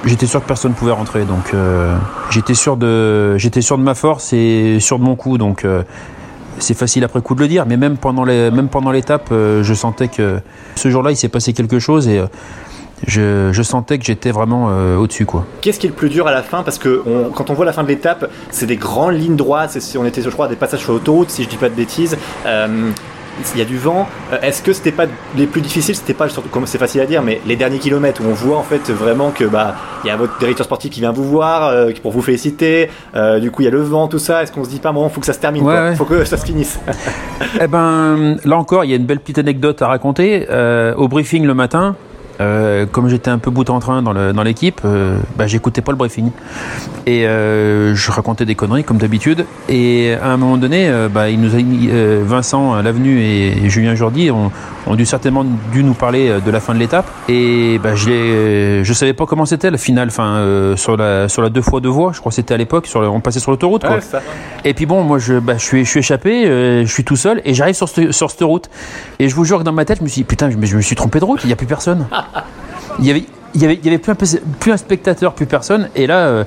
j'étais sûr que personne pouvait rentrer. Donc j'étais sûr de, j'étais sûr de ma force et de mon coup. Donc euh, c'est facile après coup de le dire, mais même pendant les, même pendant l'étape, euh, je sentais que ce jour-là il s'est passé quelque chose et euh, je, sentais que j'étais vraiment au-dessus quoi. Qu'est-ce qui est le plus dur à la fin? Parce que quand on voit la fin de l'étape, c'est des grandes lignes droites. On était, je crois, des passages sur l'autoroute, si je dis pas de bêtises. Il y a du vent. Euh, Est-ce que c'était pas les plus difficiles C'était pas surtout comme c'est facile à dire, mais les derniers kilomètres où on voit en fait vraiment que bah il y a votre directeur sportif qui vient vous voir euh, pour vous féliciter. Euh, du coup, il y a le vent, tout ça. Est-ce qu'on se dit pas bon, faut que ça se termine, Ouais, quoi. ouais. faut que ça se finisse. Eh ben, là encore, il y a une belle petite anecdote à raconter. Euh, au briefing le matin, euh, comme j'étais un peu bout en train dans le- dans l'équipe, euh, bah, j'écoutais pas le briefing. Et euh, je racontais des conneries comme d'habitude. Et à un moment donné, euh, bah, il nous a, euh, Vincent Lavenu et Julien Jordi ont, ont dû certainement dû nous parler de la fin de l'étape. Et bah, je, je savais pas comment c'était la finale, enfin, euh, sur, la, sur la deux fois deux voies, je crois que c'était à l'époque, on passait sur l'autoroute. quoi. Ouais. Et puis bon, moi je, bah, je, suis, je suis échappé, euh, je suis tout seul et j'arrive sur, cette- sur cette route. Et je vous jure que dans ma tête, je me suis dit, putain, je, je me suis trompé de route, il n'y a plus personne. Il y avait, plus un spectateur, plus personne. Et là, euh,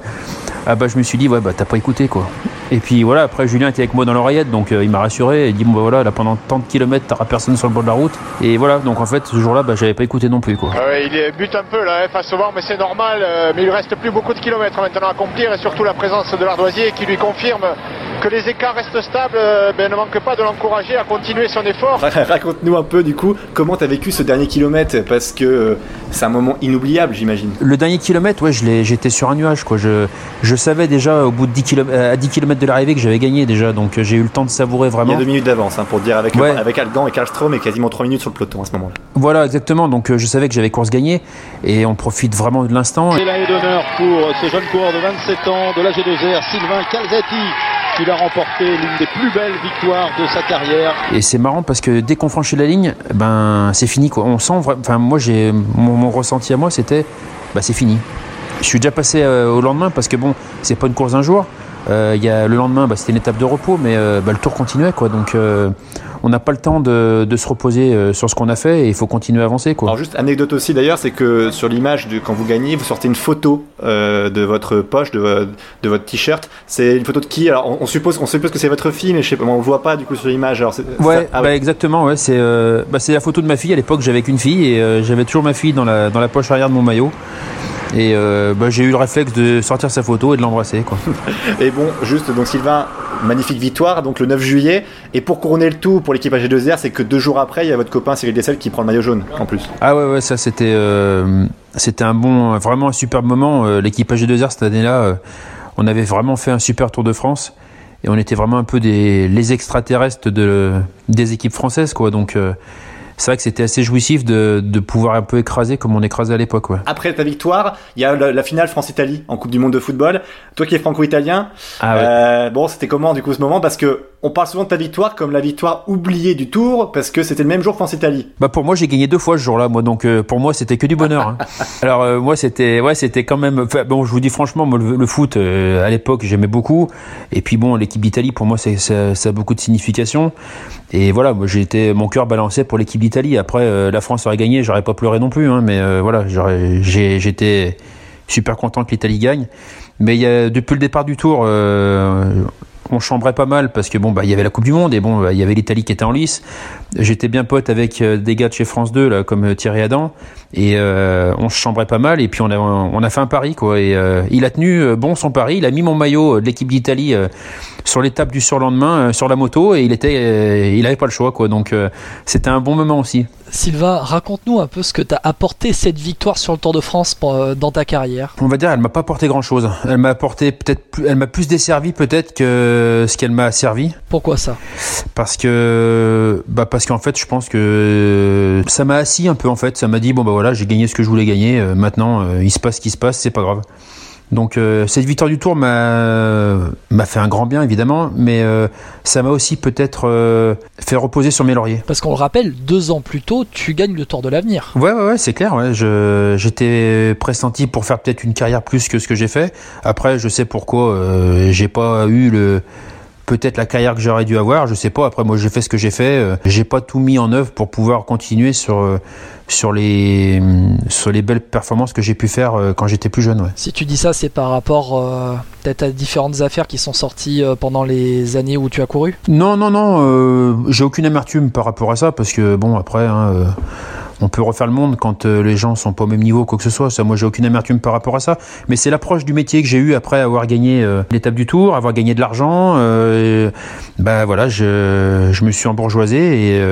ah bah, je me suis dit, ouais, bah t'as pas écouté quoi. Et puis voilà, après Julien était avec moi dans l'oreillette, donc euh, il m'a rassuré. Il dit, bon bah voilà, là pendant tant de kilomètres, t'auras personne sur le bord de la route. Et voilà, donc en fait, ce jour-là, bah, j'avais pas écouté non plus quoi. Ah ouais, il bute un peu là, hein, face au vent, mais c'est normal. euh, mais il reste plus beaucoup de kilomètres maintenant à accomplir et surtout la présence de l'Ardoisier qui lui confirme que les écarts restent stables, euh, ben, ne manque pas de l'encourager à continuer son effort. Raconte-nous un peu du coup comment tu as vécu ce dernier kilomètre parce que euh, c'est un moment inoubliable j'imagine. Le dernier kilomètre, ouais, je j'étais sur un nuage quoi. Je, je savais déjà au bout de 10 km, à 10 km de l'arrivée que j'avais gagné déjà, donc j'ai eu le temps de savourer vraiment. Il y a deux minutes d'avance hein, pour dire avec, avec Algan et Karlstrom et quasiment trois minutes sur le peloton à ce moment-là. Voilà exactement, donc je savais que j'avais course gagnée et on profite vraiment de l'instant. C'est l'année d'honneur pour ce jeune coureur de 27 ans de l'AG2R, Sylvain Calzati il a remporté l'une des plus belles victoires de sa carrière. Et c'est marrant parce que dès qu'on franchit la ligne, ben c'est fini quoi. On sent, enfin moi j'ai mon, ressenti à moi c'était, bah c'est fini. Je suis déjà passé euh, au lendemain parce que bon, c'est pas une course d'un jour. Euh, y a, le lendemain, bah, c'était une étape de repos, mais euh, bah, le tour continuait quoi. Donc on n'a pas le temps de, se reposer euh, sur ce qu'on a fait et il faut continuer à avancer. Quoi. Alors juste anecdote aussi d'ailleurs, c'est que sur l'image quand vous gagnez, vous sortez une photo euh, de votre poche, de, de votre t-shirt. C'est une photo de qui? Alors on, suppose, on suppose que c'est votre fille, mais je sais pas, on le voit pas du coup sur l'image. Alors ouais, ah bah, exactement. Ouais, c'est euh, bah, c'est la photo de ma fille. À l'époque, j'avais qu'une fille et j'avais toujours ma fille dans la dans la poche arrière de mon maillot. Et bah, j'ai eu le réflexe de sortir sa photo et de l'embrasser. Et bon, juste donc Sylvain, magnifique victoire, donc le 9 juillet. Et pour couronner le tout pour l'équipe AG2R, c'est que deux jours après, il y a votre copain Cyril Dessel qui prend le maillot jaune en plus. Ah ouais, ouais, ça c'était euh, c'était un bon, vraiment un superbe moment. Euh, l'équipe AG2R cette année-là, euh, on avait vraiment fait un super Tour de France et on était vraiment un peu des les extraterrestres de des équipes françaises, quoi. Donc c'est vrai que c'était assez jouissif de, de, pouvoir un peu écraser comme on écrasait à l'époque. Ouais. Après ta victoire, il y a la, finale France-Italie en Coupe du Monde de football. Toi qui es franco-italien, ah euh, bon, c'était comment du coup ce moment? Parce que on parle souvent de ta victoire comme la victoire oubliée du Tour parce que c'était le même jour France-Italie. Bah pour moi j'ai gagné deux fois ce jour-là, moi donc euh, pour moi c'était que du bonheur. Hein. Alors euh, moi c'était ouais c'était quand même bon je vous dis franchement moi le, foot à l'époque j'aimais beaucoup et puis bon l'équipe d'Italie pour moi c'est ça, ça, a beaucoup de signification et voilà moi j'ai été mon cœur balancé pour l'équipe d'Italie. Après la France aurait gagné j'aurais pas pleuré non plus hein, mais voilà j'étais super content que l'Italie gagne. Mais depuis le départ du tour, on chambrait pas mal parce que bon bah il y avait la Coupe du Monde et bon bah, il y avait l'Italie qui était en lice. J'étais bien pote avec euh, des gars de chez France 2 là comme euh, Thierry Adam et euh, on se chambrait pas mal et puis on a on a fait un pari quoi et il a tenu bon son pari, il a mis mon maillot de l'équipe d'Italie sur l'étape du surlendemain sur la moto et il était il avait pas le choix quoi donc c'était un bon moment aussi. Sylvain, raconte-nous un peu ce que t'as apporté cette victoire sur le Tour de France dans ta carrière. On va dire elle m'a pas apporté grand chose. Elle m'a apporté peut-être elle m'a plus desservi peut-être que ce qu'elle m'a servi. Pourquoi ça? Parce que bah parce qu'en fait, je pense que ça m'a assis un peu en fait, ça m'a dit bon bah voilà, j'ai gagné ce que je voulais gagner, euh, maintenant euh, il se passe ce qui se passe, c'est pas grave. Donc euh, cette victoire du Tour m'a fait un grand bien évidemment, mais euh, ça m'a aussi peut-être euh, fait reposer sur mes lauriers. Parce qu'on le rappelle, deux ans plus tôt, tu gagnes le Tour de l'avenir. Ouais ouais, ouais c'est clair. Ouais. J'étais pressenti pour faire peut-être une carrière plus que ce que j'ai fait. Après, je sais pourquoi j'ai pas eu le peut-être la carrière que j'aurais dû avoir, je sais pas. Après, moi, j'ai fait ce que j'ai fait. Euh, j'ai pas tout mis en œuvre pour pouvoir continuer sur euh, sur les sur les belles performances que j'ai pu faire euh, quand j'étais plus jeune. Ouais. Si tu dis ça, c'est par rapport peut-être à différentes affaires qui sont sorties pendant les années où tu as couru? Non, non, non. j'ai aucune amertume par rapport à ça parce que bon, après. Hein, on peut refaire le monde quand euh, les gens sont pas au même niveau, quoi que ce soit. Ça, moi, j'ai aucune amertume par rapport à ça. Mais c'est l'approche du métier que j'ai eu après avoir gagné euh, l'étape du Tour, avoir gagné de l'argent. Euh, bah voilà, je, je me suis embourgeoisé et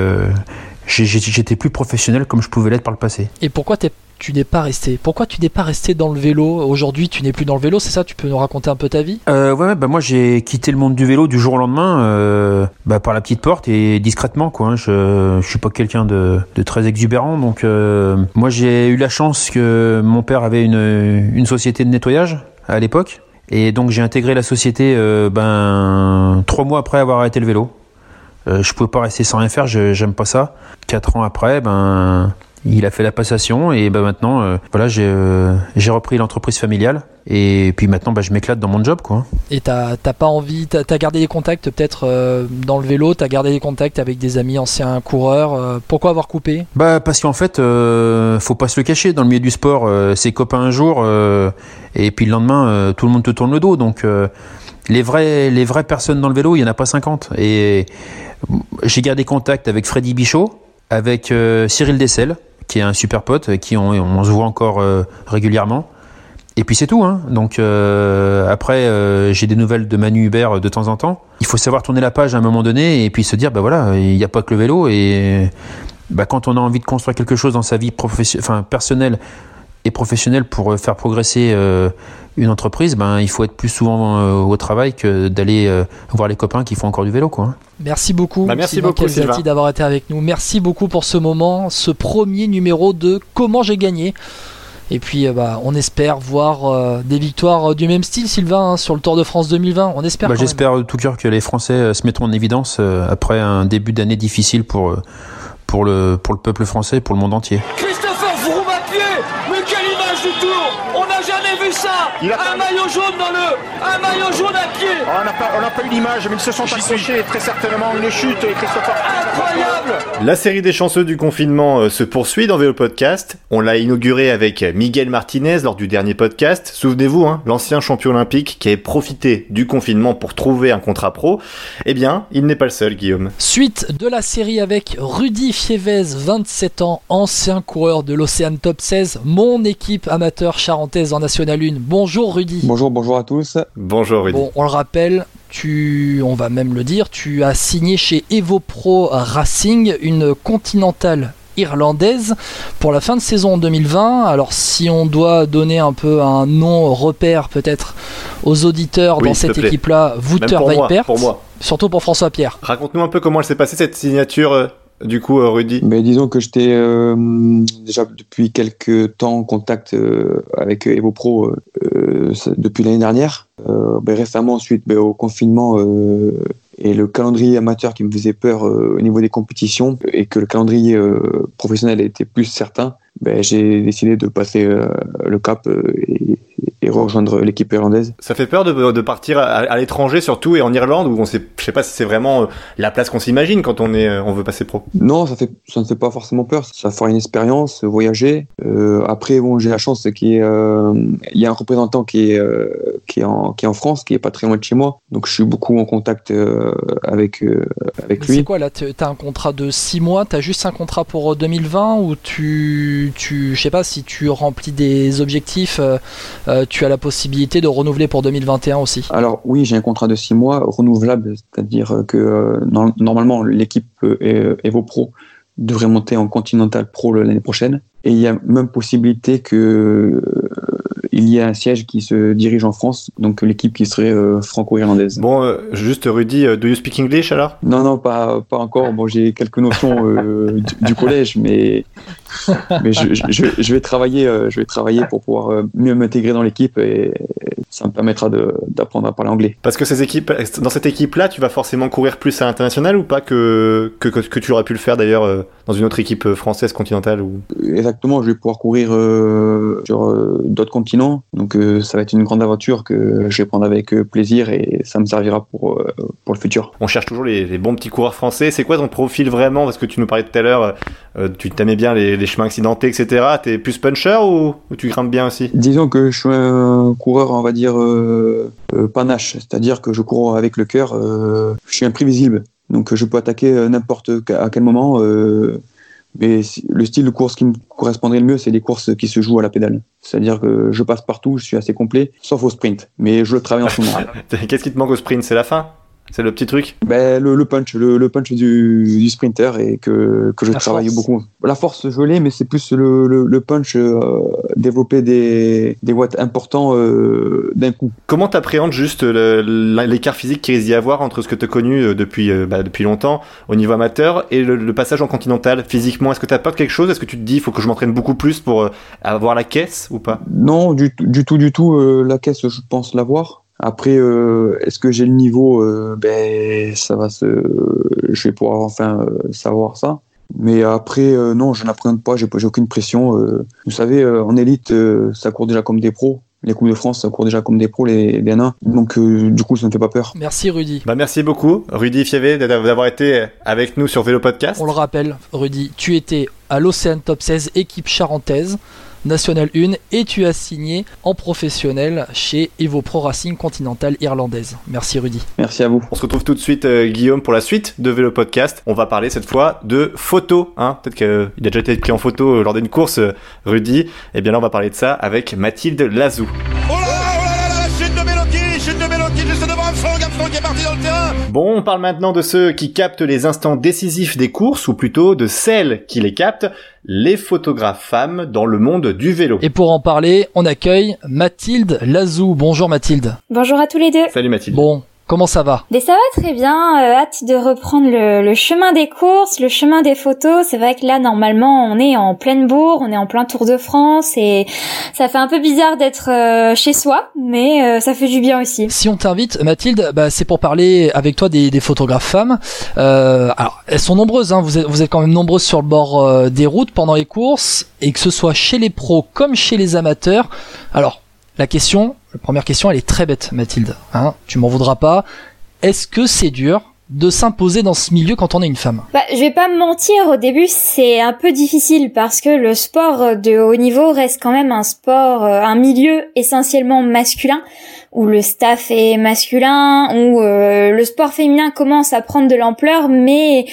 j'étais plus professionnel comme je pouvais l'être par le passé. Et pourquoi tu n'es pas resté Pourquoi tu n'es pas resté dans le vélo Aujourd'hui, tu n'es plus dans le vélo, c'est ça Tu peux nous raconter un peu ta vie euh, Ouais, bah moi j'ai quitté le monde du vélo du jour au lendemain, euh, bah, par la petite porte et discrètement quoi. Hein. Je, je suis pas quelqu'un de, très exubérant, donc euh, moi j'ai eu la chance que mon père avait une, une société de nettoyage à l'époque. Et donc j'ai intégré la société euh, ben trois mois après avoir arrêté le vélo. Je pouvais pas rester sans rien faire, j'aime pas ça. Quatre ans après, ben il a fait la passation et ben maintenant euh, voilà j'ai euh, j'ai repris l'entreprise familiale et puis maintenant ben, je m'éclate dans mon job quoi. Et t'as pas envie, t'as as gardé des contacts peut-être dans le vélo, t'as gardé des contacts avec des amis anciens coureurs. pourquoi avoir coupé? Bah parce qu'en fait faut pas se le cacher dans le milieu du sport, c'est copain un jour et puis le lendemain tout le monde te tourne le dos donc les vrais les vraies personnes dans le vélo il y en a pas 50 et j'ai gardé contact avec Freddy Bichot, avec euh, Cyril Dessel, qui est un super pote, qui on, se voit encore euh, régulièrement. Et puis c'est tout. Hein. Donc euh, après, euh, j'ai des nouvelles de Manu Hubert de temps en temps. Il faut savoir tourner la page à un moment donné et puis se dire, bah voilà, il n'y a pas que le vélo. Et bah, quand on a envie de construire quelque chose dans sa vie enfin, personnelle et professionnelle pour faire progresser une entreprise, ben, il faut être plus souvent au travail que d'aller voir les copains qui font encore du vélo. Quoi. Hein. Merci beaucoup. Bah, merci beaucoup d'avoir été avec nous. Merci beaucoup pour ce moment, ce premier numéro de Comment j'ai gagné. Et puis euh, bah, on espère voir euh, des victoires euh, du même style, Sylvain, hein, sur le Tour de France 2020. On espère. Bah, j'espère de tout cœur que les Français se mettront en évidence après un début d'année difficile pour, pour, le, pour le peuple français, pour le monde entier. Christopher Froome à pied Mais quelle image du Tour On n'a jamais vu ça Un maillot jaune dans le... Un maillot jaune à pied oh, On n'a pas, pas, eu l'image, mais ils se sont accrochés très certainement une chute, Christopher Incroyable La série des chanceux du confinement euh, se poursuit dans Vélo Podcast. On l'a inauguré avec Miguel Martinez lors du dernier podcast. Souvenez-vous, hein, l'ancien champion olympique qui avait profité du confinement pour trouver un contrat pro. Eh bien, il n'est pas le seul, Guillaume. Suite de la série avec Rudy Fievez, 27 ans, ancien coureur de l'Océan Top 16, mon équipe amateur charentaise en National 1. Bonjour Rudy. Bonjour, bonjour à tous. Bonjour Rudy. Bon, on le rappelle, tu, on va même le dire, tu as signé chez Evo Pro Racing une continentale irlandaise pour la fin de saison 2020. Alors si on doit donner un peu un nom repère peut-être aux auditeurs dans cette équipe-là, Wouter Vipert, pour moi. surtout pour François Pierre. Raconte-nous un peu comment elle s'est passée cette signature euh, du coup, euh, Rudy Mais disons que j'étais euh, déjà depuis quelques temps en contact euh, avec Evo Pro depuis l'année dernière. Ben, récemment, suite ben, au confinement et le calendrier amateur qui me faisait peur au niveau des compétitions et que le calendrier professionnel était plus certain, ben, j'ai décidé de passer le cap et, et rejoindre l'équipe irlandaise. Ça fait peur de, de partir à, l'étranger surtout et en Irlande où on sait, je sais pas si c'est vraiment euh, la place qu'on s'imagine quand on est, euh, on veut passer pro. Non, ça fait, ça ne fait pas forcément peur. Ça fera une expérience, voyager. Euh, après, bon, j'ai la chance qu'il y, euh, il y a un représentant qui est, euh, qui est en, qui est en France, qui est pas très loin de chez moi. Donc je suis beaucoup en contact avec, avec lui. C'est quoi là Tu as un contrat de 6 mois Tu as juste un contrat pour 2020 ou tu, tu, je sais pas si tu remplis des objectifs tu as la possibilité de renouveler pour 2021 aussi? Alors oui, j'ai un contrat de 6 mois renouvelable, c'est-à-dire que euh, normalement l'équipe euh, Evo Pro devrait monter en Continental Pro l'année prochaine. Et il y a même possibilité que il y a un siège qui se dirige en France, donc l'équipe qui serait euh, franco-irlandaise. Bon, euh, juste Rudy, euh, do you speak English alors? Non, non, pas, pas encore. Bon, j'ai quelques notions du, collège, mais, mais je, je, je, vais travailler, je vais travailler pour pouvoir mieux m'intégrer dans l'équipe et, ça me permettra d'apprendre à parler anglais. Parce que ces équipes, dans cette équipe-là, tu vas forcément courir plus à l'international ou pas que, que, que, tu aurais pu le faire d'ailleurs euh, dans une autre équipe euh, française continentale ou... Exactement, je vais pouvoir courir euh, sur d'autres continents, donc ça va être une grande aventure que je vais prendre avec plaisir et ça me servira pour, pour le futur. On cherche toujours les, bons petits coureurs français. C'est quoi ton profil vraiment? Parce que tu nous parlais tout à l'heure, tu t'aimais bien les, les, chemins accidentés, etc. T'es plus puncher ou, ou tu grimpes bien aussi? Disons que je suis un coureur, on va dire euh, euh, panache, c'est-à-dire que je cours avec le cœur, euh, je suis imprévisible, donc je peux attaquer n'importe à quel moment. mais le style de course qui me correspondrait le mieux, c'est les courses qui se jouent à la pédale. C'est-à-dire que je passe partout, je suis assez complet, sauf au sprint. Mais je le travaille en ce moment. Qu'est-ce qui te manque au sprint? C'est la fin? C'est le petit truc ben, le, punch, le, punch du, du, sprinter et que, que je travaille beaucoup. La force, je l'ai, mais c'est plus le, le, punch, euh, développer des, des watts importants euh, d'un coup. Comment t'appréhendes juste l'écart physique qu'il risque d'y avoir entre ce que tu as connu euh, depuis, bah, depuis longtemps au niveau amateur et le, passage en continental physiquement? Est-ce que tu as peur de quelque chose? Est-ce que tu te dis il faut que je m'entraîne beaucoup plus pour avoir la caisse ou pas? Non, du, du tout, du tout. la caisse, je pense l'avoir. Après, euh, est-ce que j'ai le niveau euh, Ben, ça va se. Je vais pouvoir enfin euh, savoir ça. Mais après, non, je n'appréhende pas. J'ai, aucune pression. vous savez, en élite, ça court déjà comme des pros. Les Coupes de France, ça court déjà comme des pros, les BN1. Donc, du coup, ça ne fait pas peur. Merci, Rudy. Bah, merci beaucoup, Rudy Fievé, d'avoir été avec nous sur Vélo Podcast. On le rappelle, Rudy, tu étais à l'Océan Top 16, équipe charentaise. National 1 et tu as signé en professionnel chez Evo Pro Racing Continental Irlandaise. Merci Rudy. Merci à vous. On se retrouve tout de suite, euh, Guillaume, pour la suite de Vélo Podcast. On va parler cette fois de photos. Hein. Peut-être qu'il a déjà été pris en photo euh, lors d'une course, euh, Rudy. Et eh bien là, on va parler de ça avec Mathilde Lazou. Oh de Méloki, chute de Méloki juste devant Armstrong, Armstrong qui est parti dans le terrain. Bon, on parle maintenant de ceux qui captent les instants décisifs des courses, ou plutôt de celles qui les captent, les photographes femmes dans le monde du vélo. Et pour en parler, on accueille Mathilde Lazou. Bonjour Mathilde. Bonjour à tous les deux. Salut Mathilde. Bon, Comment ça va? Mais ça va très bien. Euh, hâte de reprendre le, le, chemin des courses, le chemin des photos. C'est vrai que là, normalement, on est en pleine bourre, on est en plein Tour de France et ça fait un peu bizarre d'être euh, chez soi, mais euh, ça fait du bien aussi. Si on t'invite, Mathilde, bah, c'est pour parler avec toi des, des photographes femmes. alors, elles sont nombreuses. Hein. Vous, êtes, vous êtes quand même nombreuses sur le bord des routes pendant les courses et que ce soit chez les pros comme chez les amateurs. Alors, la question, la première question, elle est très bête, Mathilde. Hein tu m'en voudras pas. Est-ce que c'est dur de s'imposer dans ce milieu quand on est une femme? Bah, Je vais pas me mentir, au début c'est un peu difficile parce que le sport de haut niveau reste quand même un sport, euh, un milieu essentiellement masculin où le staff est masculin, où euh, le sport féminin commence à prendre de l'ampleur, mais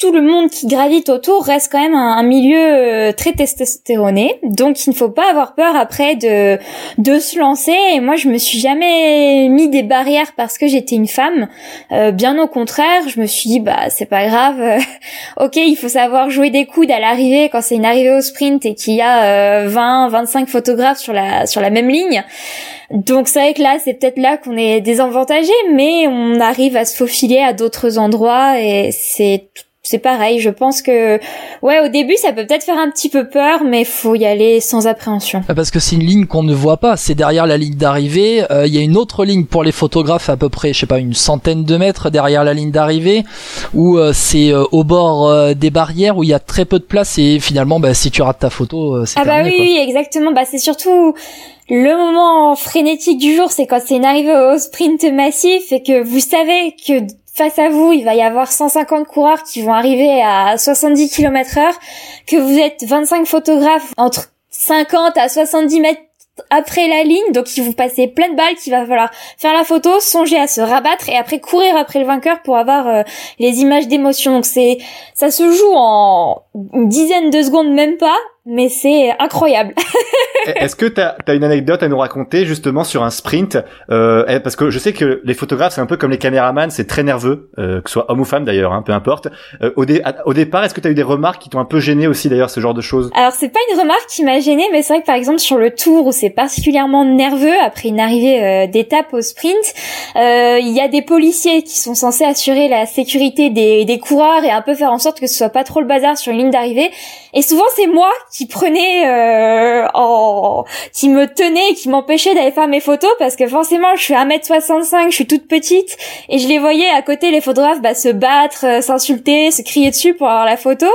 tout le monde qui gravite autour reste quand même un, milieu euh, très testostéroné. Donc il ne faut pas avoir peur après de de se lancer. Et moi je me suis jamais mis des barrières parce que j'étais une femme. Euh, bien au contraire, je me suis dit bah c'est pas grave. ok, il faut savoir jouer des coudes à l'arrivée quand c'est une arrivée au sprint et qu'il y a 20 euh, 25 photographes sur la sur la même ligne. Donc c'est vrai que là, c'est peut-être là qu'on est désavantagé, mais on arrive à se faufiler à d'autres endroits et c'est c'est pareil, je pense que ouais au début ça peut peut-être faire un petit peu peur mais faut y aller sans appréhension. Ah, parce que c'est une ligne qu'on ne voit pas, c'est derrière la ligne d'arrivée, euh, il y a une autre ligne pour les photographes à peu près, je sais pas, une centaine de mètres derrière la ligne d'arrivée où euh, c'est euh, au bord des barrières où il y a très peu de place et finalement bah, si tu rates ta photo c'est Ah bah oui, oui, exactement, bah c'est surtout le moment frénétique du jour, c'est quand c'est une arrivée au sprint massif et que vous savez que face à vous, il va y avoir 150 coureurs qui vont arriver à 70 km heure, que vous êtes 25 photographes entre 50 à 70 mètres après la ligne, donc il vous passez plein de balles, qu'il va falloir faire la photo, songer à se rabattre et après courir après le vainqueur pour avoir euh, les images d'émotion. Donc c'est, ça se joue en une dizaine de secondes même pas, mais c'est incroyable. Est-ce que tu as, une anecdote à nous raconter justement sur un sprint euh, eh, Parce que je sais que les photographes, c'est un peu comme les caméramans, c'est très nerveux, euh, que ce soit homme ou femme d'ailleurs, hein, peu importe. Euh, au, au, départ, est-ce que tu as eu des remarques qui t'ont un peu gêné aussi d'ailleurs, ce genre de choses? Alors c'est pas une remarque qui m'a gêné, mais c'est vrai que par exemple sur le tour où c'est particulièrement nerveux après une arrivée euh, d'étape au sprint, euh, il y a des policiers qui sont censés assurer la sécurité des, des coureurs et un peu faire en sorte que ce soit pas trop le bazar sur une ligne d'arrivée. Et souvent c'est moi qui prenait euh, en qui me tenait qui m'empêchait d'aller faire mes photos parce que forcément je suis 1m65 je suis toute petite et je les voyais à côté les photographes bah, se battre euh, s'insulter se crier dessus pour avoir la photo.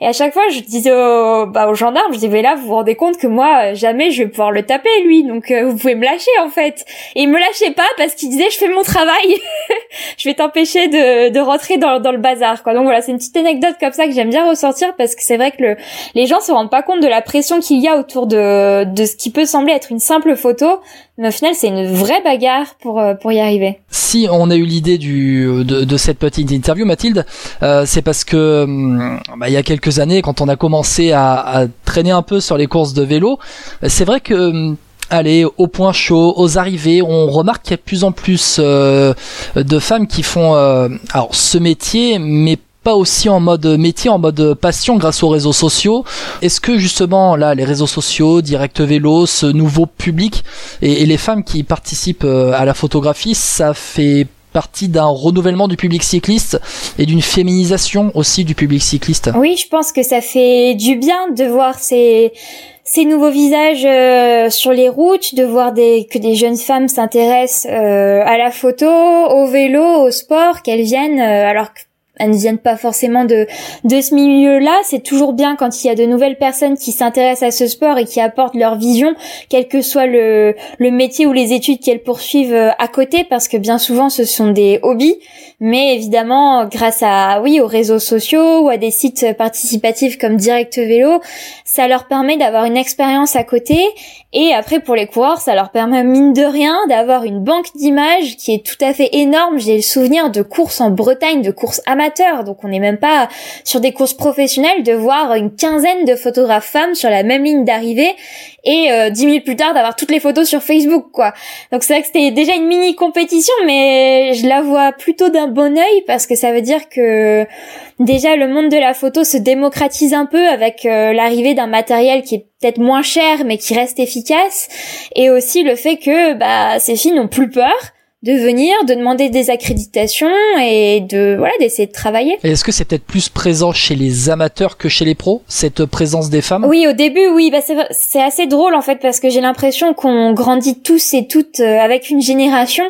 Et à chaque fois je disais aux, bah, aux gendarmes je disais mais là vous vous rendez compte que moi jamais je vais pouvoir le taper lui. Donc euh, vous pouvez me lâcher en fait. Et il me lâchait pas parce qu'il disait je fais mon travail. Je vais t'empêcher de, de rentrer dans, dans le bazar quoi. Donc voilà c'est une petite anecdote comme ça que j'aime bien ressortir parce que c'est vrai que le, les gens se rendent pas compte de la pression qu'il y a autour de, de ce qui peut sembler être une simple photo, mais au final c'est une vraie bagarre pour, euh, pour y arriver. Si on a eu l'idée du de, de, cette petite interview, Mathilde, euh, c'est parce que hum, bah, il y a quelques années, quand on a commencé à, à traîner un peu sur les courses de vélo, c'est vrai que hum, allez au point chaud, aux arrivées, on remarque qu'il y a de plus en plus euh, de femmes qui font euh, alors ce métier, mais pas aussi en mode métier, en mode passion grâce aux réseaux sociaux. Est-ce que justement là, les réseaux sociaux, Direct Vélo, ce nouveau public et, les femmes qui participent euh, à la photographie, ça fait partie d'un renouvellement du public cycliste et d'une féminisation aussi du public cycliste? Oui, je pense que ça fait du bien de voir ces ces nouveaux visages euh, sur les routes, de voir des, que des jeunes femmes s'intéressent euh, à la photo, au vélo, au sport, qu'elles viennent alors que elles ne viennent pas forcément de de ce milieu-là. C'est toujours bien quand il y a de nouvelles personnes qui s'intéressent à ce sport et qui apportent leur vision, quel que soit le le métier ou les études qu'elles poursuivent euh, à côté, parce que bien souvent ce sont des hobbies. Mais évidemment, grâce à oui aux réseaux sociaux ou à des sites participatifs comme Direct Vélo, ça leur permet d'avoir une expérience à côté. Et après pour les coureurs, ça leur permet mine de rien d'avoir une banque d'images qui est tout à fait énorme. J'ai le souvenir de courses en Bretagne, de courses amateurs, donc on n'est même pas sur des courses professionnelles, de voir une quinzaine de photographes femmes sur la même ligne d'arrivée et euh, dix minutes plus tard d'avoir toutes les photos sur Facebook, quoi. Donc c'est vrai que c'était déjà une mini compétition, mais je la vois plutôt d'un bon œil parce que ça veut dire que déjà le monde de la photo se démocratise un peu avec euh, l'arrivée d'un matériel qui est peut-être moins cher mais qui reste efficace et aussi le fait que bah ces filles n'ont plus peur de venir, de demander des accréditations et de voilà d'essayer de travailler. Est-ce que c'est peut-être plus présent chez les amateurs que chez les pros cette présence des femmes? Oui, au début, oui, bah c'est assez drôle en fait parce que j'ai l'impression qu'on grandit tous et toutes euh, avec une génération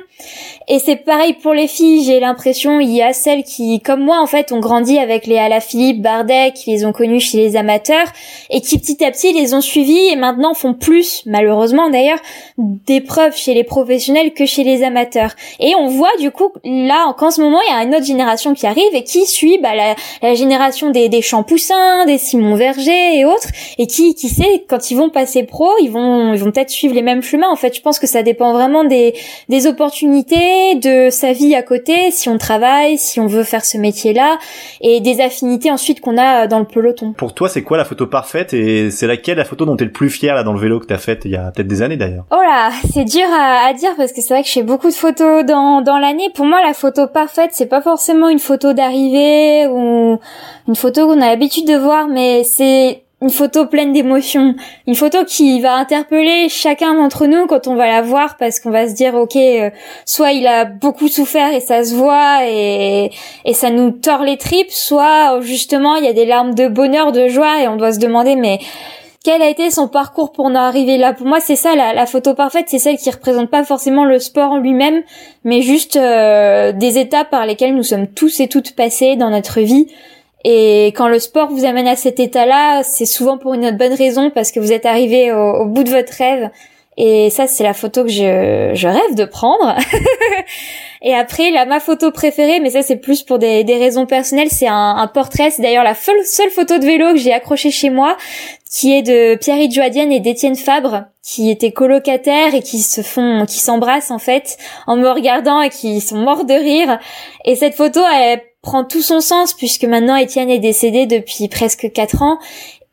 et c'est pareil pour les filles, j'ai l'impression, il y a celles qui, comme moi en fait, ont grandi avec les Alaphilippe, Bardet, qui les ont connus chez les amateurs, et qui petit à petit les ont suivis et maintenant font plus, malheureusement d'ailleurs, d'épreuves chez les professionnels que chez les amateurs. Et on voit du coup, là, qu'en ce moment, il y a une autre génération qui arrive et qui suit bah, la, génération des, des Champoussin, des Simon Verger et autres, et qui, qui sait, quand ils vont passer pro, ils vont, ils vont peut-être suivre les mêmes chemins. En fait, je pense que ça dépend vraiment des, des opportunités de sa vie à côté, si on travaille, si on veut faire ce métier-là, et des affinités ensuite qu'on a dans le peloton. Pour toi, c'est quoi la photo parfaite et c'est laquelle la photo dont t'es le plus fier là dans le vélo que t'as faite il y a peut-être des années d'ailleurs? Oh là, c'est dur à, dire parce que c'est vrai que je fais beaucoup de photos dans, dans l'année. Pour moi, la photo parfaite, c'est pas forcément une photo d'arrivée ou une photo qu'on a l'habitude de voir, mais c'est une photo pleine d'émotions, une photo qui va interpeller chacun d'entre nous quand on va la voir parce qu'on va se dire ok, euh, soit il a beaucoup souffert et ça se voit et, et ça nous tord les tripes, soit justement il y a des larmes de bonheur, de joie et on doit se demander mais quel a été son parcours pour en arriver là? Pour moi, c'est ça la, photo parfaite, c'est celle qui représente pas forcément le sport en lui-même, mais juste euh, des étapes par lesquelles nous sommes tous et toutes passés dans notre vie et quand le sport vous amène à cet état-là, c'est souvent pour une bonne raison parce que vous êtes arrivé au, bout de votre rêve. Et ça, c'est la photo que je, je rêve de prendre. et après, la ma photo préférée, mais ça c'est plus pour des, des raisons personnelles, c'est un, un, portrait. C'est d'ailleurs la seule, seule photo de vélo que j'ai accrochée chez moi, qui est de Pierre Joadienne et d'Étienne Fabre, qui étaient colocataires et qui se font, qui s'embrassent en fait en me regardant et qui sont morts de rire. Et cette photo, elle prend tout son sens puisque maintenant Étienne est décédé depuis presque quatre ans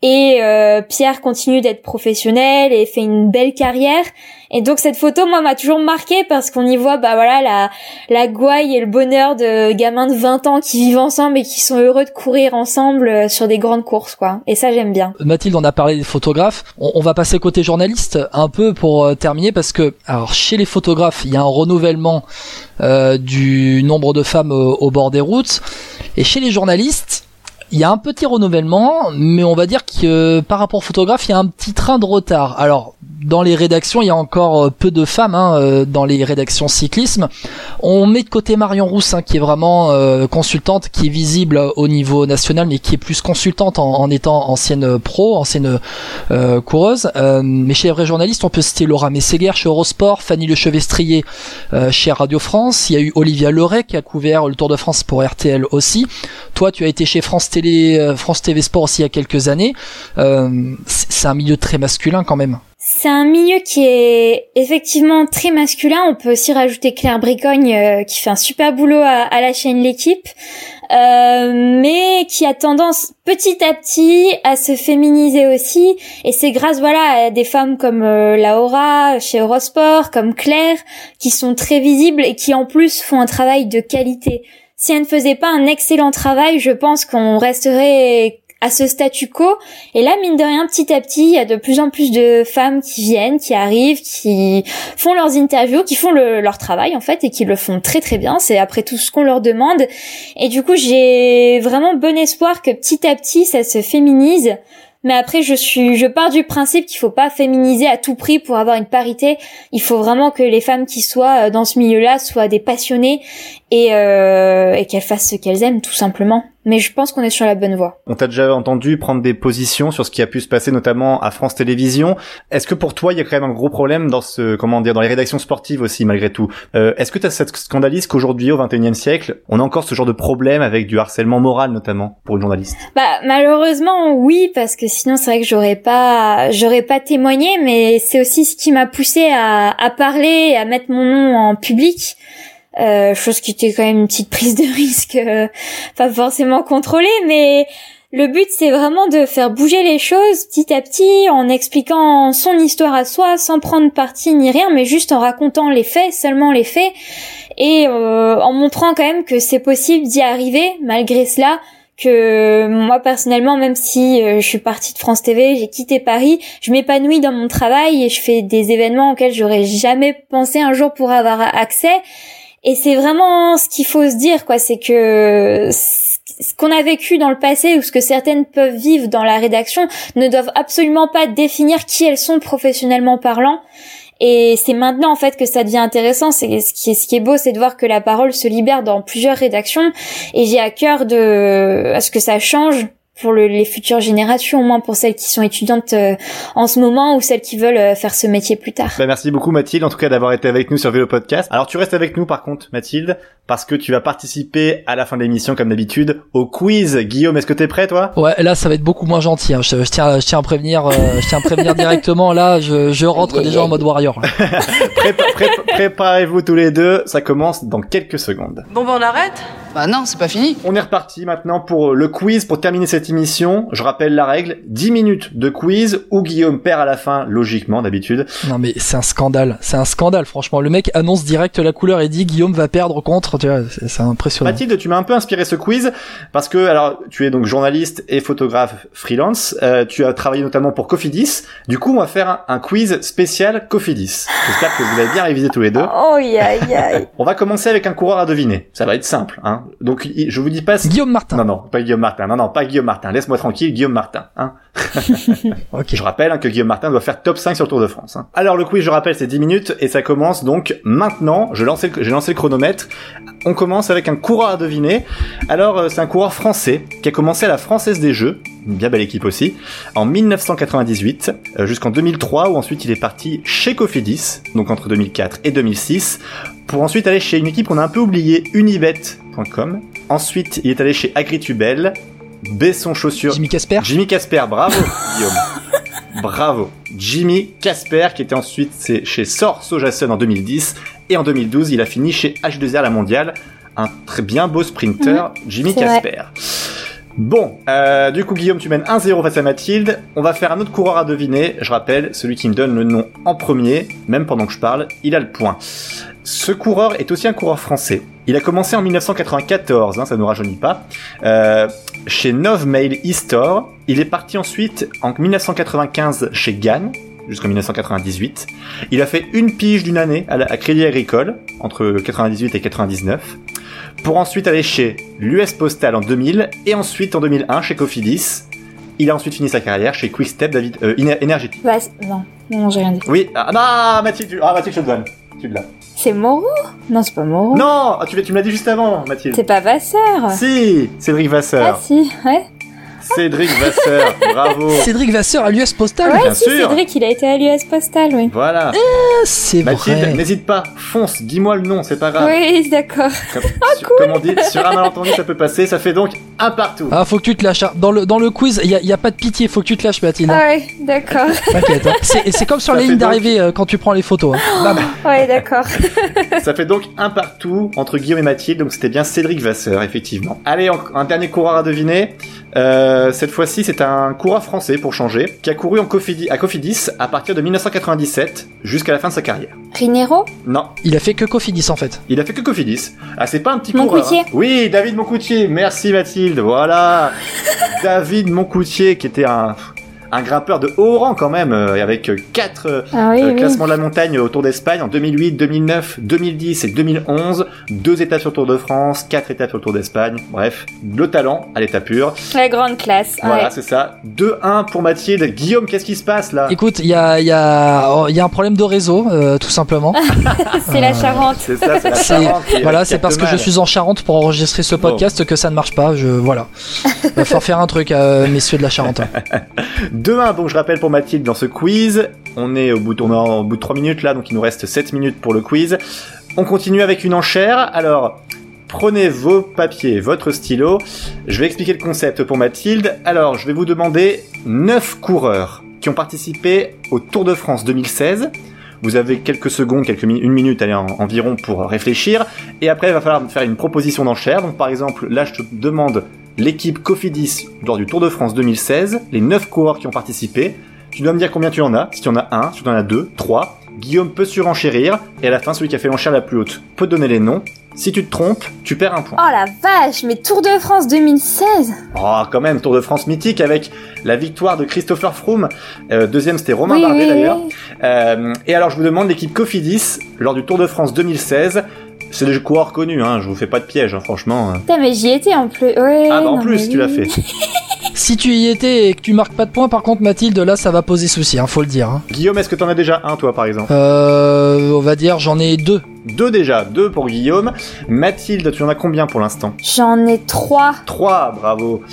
et euh, Pierre continue d'être professionnel et fait une belle carrière. Et donc cette photo, moi, m'a toujours marqué parce qu'on y voit, bah voilà, la la gouaille et le bonheur de gamins de 20 ans qui vivent ensemble et qui sont heureux de courir ensemble euh, sur des grandes courses, quoi. Et ça, j'aime bien. Mathilde, on a parlé des photographes. On, va passer côté journaliste un peu pour euh, terminer parce que, alors, chez les photographes, il y a un renouvellement du nombre de femmes au bord des routes, et chez les journalistes il y a un petit renouvellement, mais on va dire que par rapport au photographe, il y a un petit train de retard. Alors, dans les rédactions, il y a encore euh, peu de femmes hein, euh, dans les rédactions cyclisme. On met de côté Marion Rousse, hein, qui est vraiment euh, consultante, qui est visible au niveau national, mais qui est plus consultante en, étant ancienne pro, ancienne coureuse. mais chez les vrais journalistes, on peut citer Laura Messeguer chez Eurosport, Fanny Lechevestrier chez Radio France. Il y a eu Olivia Leray qui a couvert le Tour de France pour RTL aussi. Toi, tu as été chez France Télé, France TV Sport aussi il y a quelques années. c'est un milieu très masculin quand même. C'est un milieu qui est effectivement très masculin. On peut aussi rajouter Claire Bricogne euh, qui fait un super boulot à, la chaîne L'équipe, euh, mais qui a tendance petit à petit à se féminiser aussi. Et c'est grâce voilà à des femmes comme euh, Laura chez Eurosport, comme Claire, qui sont très visibles et qui en plus font un travail de qualité. Si elle ne faisait pas un excellent travail, je pense qu'on resterait à ce statu quo. Et là, mine de rien, petit à petit, il y a de plus en plus de femmes qui viennent, qui arrivent, qui font leurs interviews, qui font leur travail en fait et qui le font très très bien. C'est après tout ce qu'on leur demande. Et du coup, j'ai vraiment bon espoir que petit à petit, ça se féminise Mais après, je suis, je pars du principe qu'il faut pas féminiser à tout prix pour avoir une parité. Il faut vraiment que les femmes qui soient euh, dans ce milieu-là soient des passionnées et, euh, et qu'elles fassent ce qu'elles aiment, tout simplement. Mais je pense qu'on est sur la bonne voie. On t'a déjà entendu prendre des positions sur ce qui a pu se passer notamment à France Télévisions. Est-ce que pour toi, il y a quand même un gros problème dans ce, comment dire, dans les rédactions sportives aussi, malgré tout euh, Est-ce que tu as cette scandalise qu'aujourd'hui, au 21e siècle, on a encore ce genre de problème avec du harcèlement moral, notamment, pour une journaliste? Bah, malheureusement, oui, parce que sinon, c'est vrai que j'aurais pas, j'aurais pas témoigné, mais c'est aussi ce qui m'a poussé à, à parler, à mettre mon nom en public. Euh, chose qui était quand même une petite prise de risque, euh, pas forcément contrôlée, mais le but c'est vraiment de faire bouger les choses petit à petit en expliquant son histoire à soi sans prendre parti ni rien, mais juste en racontant les faits, seulement les faits, et euh, en montrant quand même que c'est possible d'y arriver malgré cela que moi personnellement, même si je suis partie de France TV, j'ai quitté Paris, je m'épanouis dans mon travail et je fais des événements auxquels j'aurais jamais pensé un jour pour avoir accès. Et c'est vraiment ce qu'il faut se dire, quoi. C'est que ce qu'on a vécu dans le passé ou ce que certaines peuvent vivre dans la rédaction ne doivent absolument pas définir qui elles sont professionnellement parlant. Et c'est maintenant en fait que ça devient intéressant. C'est ce qui est beau, c'est de voir que la parole se libère dans plusieurs rédactions. Et j'ai à cœur de à ce que ça change pour le, les futures générations, au moins pour celles qui sont étudiantes euh, en ce moment ou celles qui veulent euh, faire ce métier plus tard. Bah, merci beaucoup Mathilde, en tout cas d'avoir été avec nous sur Vélo Podcast. Alors tu restes avec nous par contre Mathilde, parce que tu vas participer à la fin de l'émission comme d'habitude au quiz. Guillaume, est-ce que t'es prêt toi? Ouais, là ça va être beaucoup moins gentil. Hein. Je, je, tiens, je tiens à prévenir, euh, je tiens à prévenir directement. Là, je, je rentre déjà en mode warrior. Prépa pré Préparez-vous tous les deux, ça commence dans quelques secondes. Bon bah on arrête? Bah non, c'est pas fini. On est reparti maintenant pour le quiz pour terminer cette émission. Je rappelle la règle 10 minutes de quiz où Guillaume perd à la fin, logiquement d'habitude. Non mais c'est un scandale, c'est un scandale franchement. Le mec annonce direct la couleur et dit Guillaume va perdre contre. Tu vois, c'est impressionnant. Mathilde, tu m'as un peu inspiré ce quiz parce que alors tu es donc journaliste et photographe freelance. Euh, tu as travaillé notamment pour Cofidis. Du coup, on va faire un, un quiz spécial Cofidis. J'espère que vous avez bien révisé tous les deux. Oh aïe aïe. on va commencer avec un coureur à deviner. Ça va être simple. Hein. Donc je vous dis pas. Guillaume Martin. Non non, pas Guillaume Martin. Non non, pas Guillaume Martin. Laisse-moi tranquille, Guillaume Martin. Hein. okay. Je rappelle hein, que Guillaume Martin doit faire top 5 sur le Tour de France. Hein. Alors le quiz, je rappelle, c'est 10 minutes et ça commence donc maintenant. J'ai lancé le chronomètre. On commence avec un coureur à deviner. Alors euh, c'est un coureur français qui a commencé à la Française des Jeux, une bien belle équipe aussi, en 1998 euh, jusqu'en 2003 où ensuite il est parti chez Cofidis, donc entre 2004 et 2006, pour ensuite aller chez une équipe qu'on a un peu oubliée, Unibet.com. Ensuite il est allé chez Agritubel, Besson Chaussures. Jimmy Casper. Jimmy Casper, bravo Guillaume. Bravo. Jimmy Casper qui était ensuite chez Sor Sojason en 2010 et en 2012 il a fini chez H2R la mondiale. Un très bien beau sprinter, mmh, Jimmy Casper. Bon, euh, du coup Guillaume tu mènes 1-0 face à Mathilde. On va faire un autre coureur à deviner. Je rappelle, celui qui me donne le nom en premier, même pendant que je parle, il a le point. Ce coureur est aussi un coureur français. Il a commencé en 1994, hein, ça ne nous rajeunit pas, euh, chez Nov Mail e-Store. Il est parti ensuite en 1995 chez Gann, jusqu'en 1998. Il a fait une pige d'une année à, la, à Crédit Agricole, entre 98 et 99, pour ensuite aller chez l'US Postal en 2000, et ensuite en 2001 chez Cofidis. Il a ensuite fini sa carrière chez Quickstep David, euh. Bah, non, non, j'ai rien dit. Oui, ah, non, Mathilde, tu, ah, Mathilde, je te donne. Tu l'as. C'est Moreau Non, c'est pas Moreau. Non, tu, tu me l'as dit juste avant, Mathilde. C'est pas Vasseur. Si, Cédric Vasseur. Ah si, ouais. Cédric Vasseur, bravo. Cédric Vasseur à l'US Postal. Ouais, Bien si, sûr. Cédric, il a été à l'US Postal, oui. Voilà. Ah, c'est Mathilde, vrai. n'hésite pas, fonce, dis-moi le nom, c'est pas grave. Oui, d'accord. Comme, sur- comme on dit, sur un malentendu, ça peut passer. Ça fait donc un partout. Ah, faut que tu te lâches. hein. Dans le, dans le quiz, il y a, pas de pitié, faut que tu te lâches, Mathilde. Ah ouais, d'accord. T'inquiète. hein. C'est c'est comme sur Ça les lignes donc- d'arrivée euh, quand tu prends les photos. hein. Bam. Ouais, d'accord. Ça fait donc un partout entre Guillaume et Mathilde, donc c'était bien Cédric Vasseur, effectivement. Allez, un dernier coureur à deviner. Euh, cette fois-ci, c'est un coureur français, pour changer, qui a couru en Cofidi- à Cofidis à partir de 1997 jusqu'à la fin de sa carrière. Rinero Non, Il a fait que Cofidis en fait. il a fait que Cofidis. Ah, c'est pas un petit Moncoutier. coureur. hein. Oui, David Moncoutier. Merci Mathilde. Voilà. David Moncoutier, qui était un, un grimpeur de haut rang quand même, euh, avec quatre euh, Ah oui, euh, oui. classements de la montagne au Tour d'Espagne en 2008, 2009, 2010 et 2011. Deux étapes sur le Tour de France, quatre étapes sur le Tour d'Espagne. Bref, le talent à l'état pur. La grande classe. Voilà, ouais. c'est ça. 2-1 pour Mathilde. Guillaume, qu'est-ce qui se passe là? Écoute, il y a, il y, a, oh, il y a un problème de réseau, euh, tout simplement. c'est la Charente. C'est ça, c'est la Charente voilà, c'est parce que je suis en Charente pour enregistrer ce podcast que ça ne marche pas. Je voilà. Va falloir faire un truc, euh, messieurs de la Charente. 2-1, donc je rappelle pour Mathilde dans ce quiz. On est au bout, de, on est au bout de 3 minutes là, donc il nous reste 7 minutes pour le quiz. On continue avec une enchère. Alors, prenez vos papiers, votre stylo. Je vais expliquer le concept pour Mathilde. Alors, je vais vous demander 9 coureurs qui ont participé au Tour de France 2016. Vous avez quelques secondes, quelques une minute allez, en- environ pour réfléchir. Et après, il va falloir faire une proposition d'enchère. Donc, par exemple, là, je te demande l'équipe Cofidis lors du Tour de France 2016, les 9 coureurs qui ont participé. Tu dois me dire combien tu en as, si tu en as un, si tu en as deux, trois. Guillaume peut surenchérir, et à la fin, celui qui a fait l'enchère la plus haute peut donner les noms. Si tu te trompes, tu perds un point. Oh la vache, mais Tour de France 2016 Oh, quand même, Tour de France mythique avec la victoire de Christopher Froome. Euh, deuxième, c'était Romain Oui, Bardet oui, d'ailleurs. oui. Euh, et alors, je vous demande l'équipe Cofidis lors du Tour de France 2016. C'est des coureurs connus, hein, je vous fais pas de piège, hein, franchement. Putain, mais j'y étais en plus. Ouais, Ah, bah en non, plus, mais tu l'as fait. Si tu y étais et que tu marques pas de points, par contre, Mathilde, là, ça va poser souci, hein, faut le dire. hein. Guillaume, est-ce que t'en as déjà un, toi, par exemple? Euh, on va dire, j'en ai deux. Deux déjà, deux pour Guillaume. Mathilde, tu en as combien pour l'instant? J'en ai trois. Trois, bravo.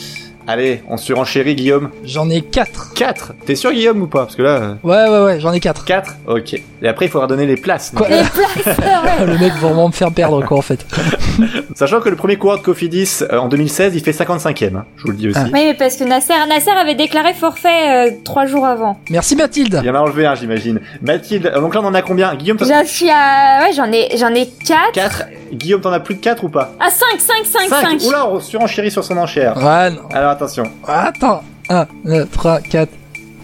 Allez, on surenchérit Guillaume. J'en ai quatre. Quatre T'es sûr Guillaume ou pas Parce que là... euh, Ouais, ouais, ouais, j'en ai quatre. Quatre Ok. Et après, il faudra donner les places. Quoi Les places, ouais. Le mec va vraiment me faire perdre, quoi, en fait. Sachant que le premier coureur de Cofidis euh, en 2016, il fait 55ème. hein, je vous le dis aussi. Ah. Oui, mais parce que Nasser, Nasser avait déclaré forfait euh, trois jours avant. Merci, Mathilde. Il y en a enlevé un, j'imagine. Mathilde, euh, donc là, on en a combien Guillaume, t'en J'en suis à... Ouais, j'en ai, j'en ai quatre. 4. Guillaume, t'en as plus de 4 ou pas Ah, 5, 5, 5, 5. Oula, on surenchérit sur son enchère. Ouais, non. Alors attention. Attends. 1, 2, 3, 4.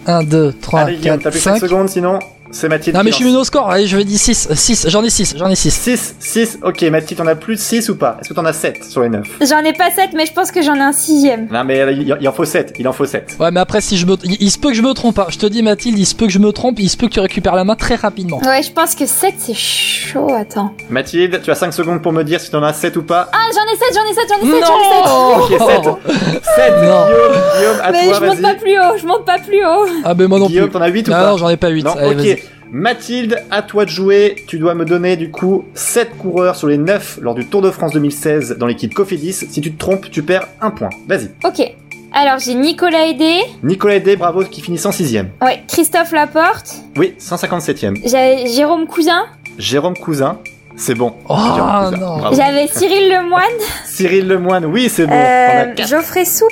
1, 2, 3, Allez, Guillaume, 4, t'as plus que 5 5. secondes, sinon c'est Mathilde. Non, mais je suis venu au score. Allez, je vais dire 6. 6. J'en ai 6. J'en ai 6. 6, 6, ok, Mathilde, t'en as plus de 6 ou pas? Est-ce que t'en as 7 sur les 9 J'en ai pas 7, mais je pense que j'en ai un sixième. Non, mais euh, il il en faut 7, il en faut 7. Ouais, mais après, si je me. Il, il se peut que je me trompe. hein. Je te dis, Mathilde, il se peut que je me trompe. Il se peut que tu récupères la main très rapidement. Ouais, je pense que 7, c'est chaud. Attends. Mathilde, tu as 5 secondes pour me dire si t'en as 7 ou pas. Ah, j'en ai 7, j'en ai 7, j'en ai 7, j'en ai 7. Non Ok, 7. 7, Non. Guillaume, Guillaume, à Mais toi, je monte pas plus haut, je monte pas plus haut. Ah, mais moi non Guillaume, plus. t'en as 8 ou Non, pas? non, j'en ai pas 8. Non, Allez, vas-y. ok. Mathilde, à toi de jouer. Tu dois me donner du coup 7 coureurs sur les 9 lors du Tour de France 2016 dans l'équipe Cofidis. Si tu te trompes, tu perds un point. Vas-y. Ok. Alors, j'ai Nicolas Aidé. Nicolas Day, bravo, qui finit 106ème. Ouais, Christophe Laporte. Oui, 157ème. J'avais Jérôme Cousin. Jérôme Cousin, c'est bon. Oh, Cousin, non. J'avais Cyril Lemoine. Cyril Lemoine, oui, c'est bon. On a Euh. Geoffrey Soupe.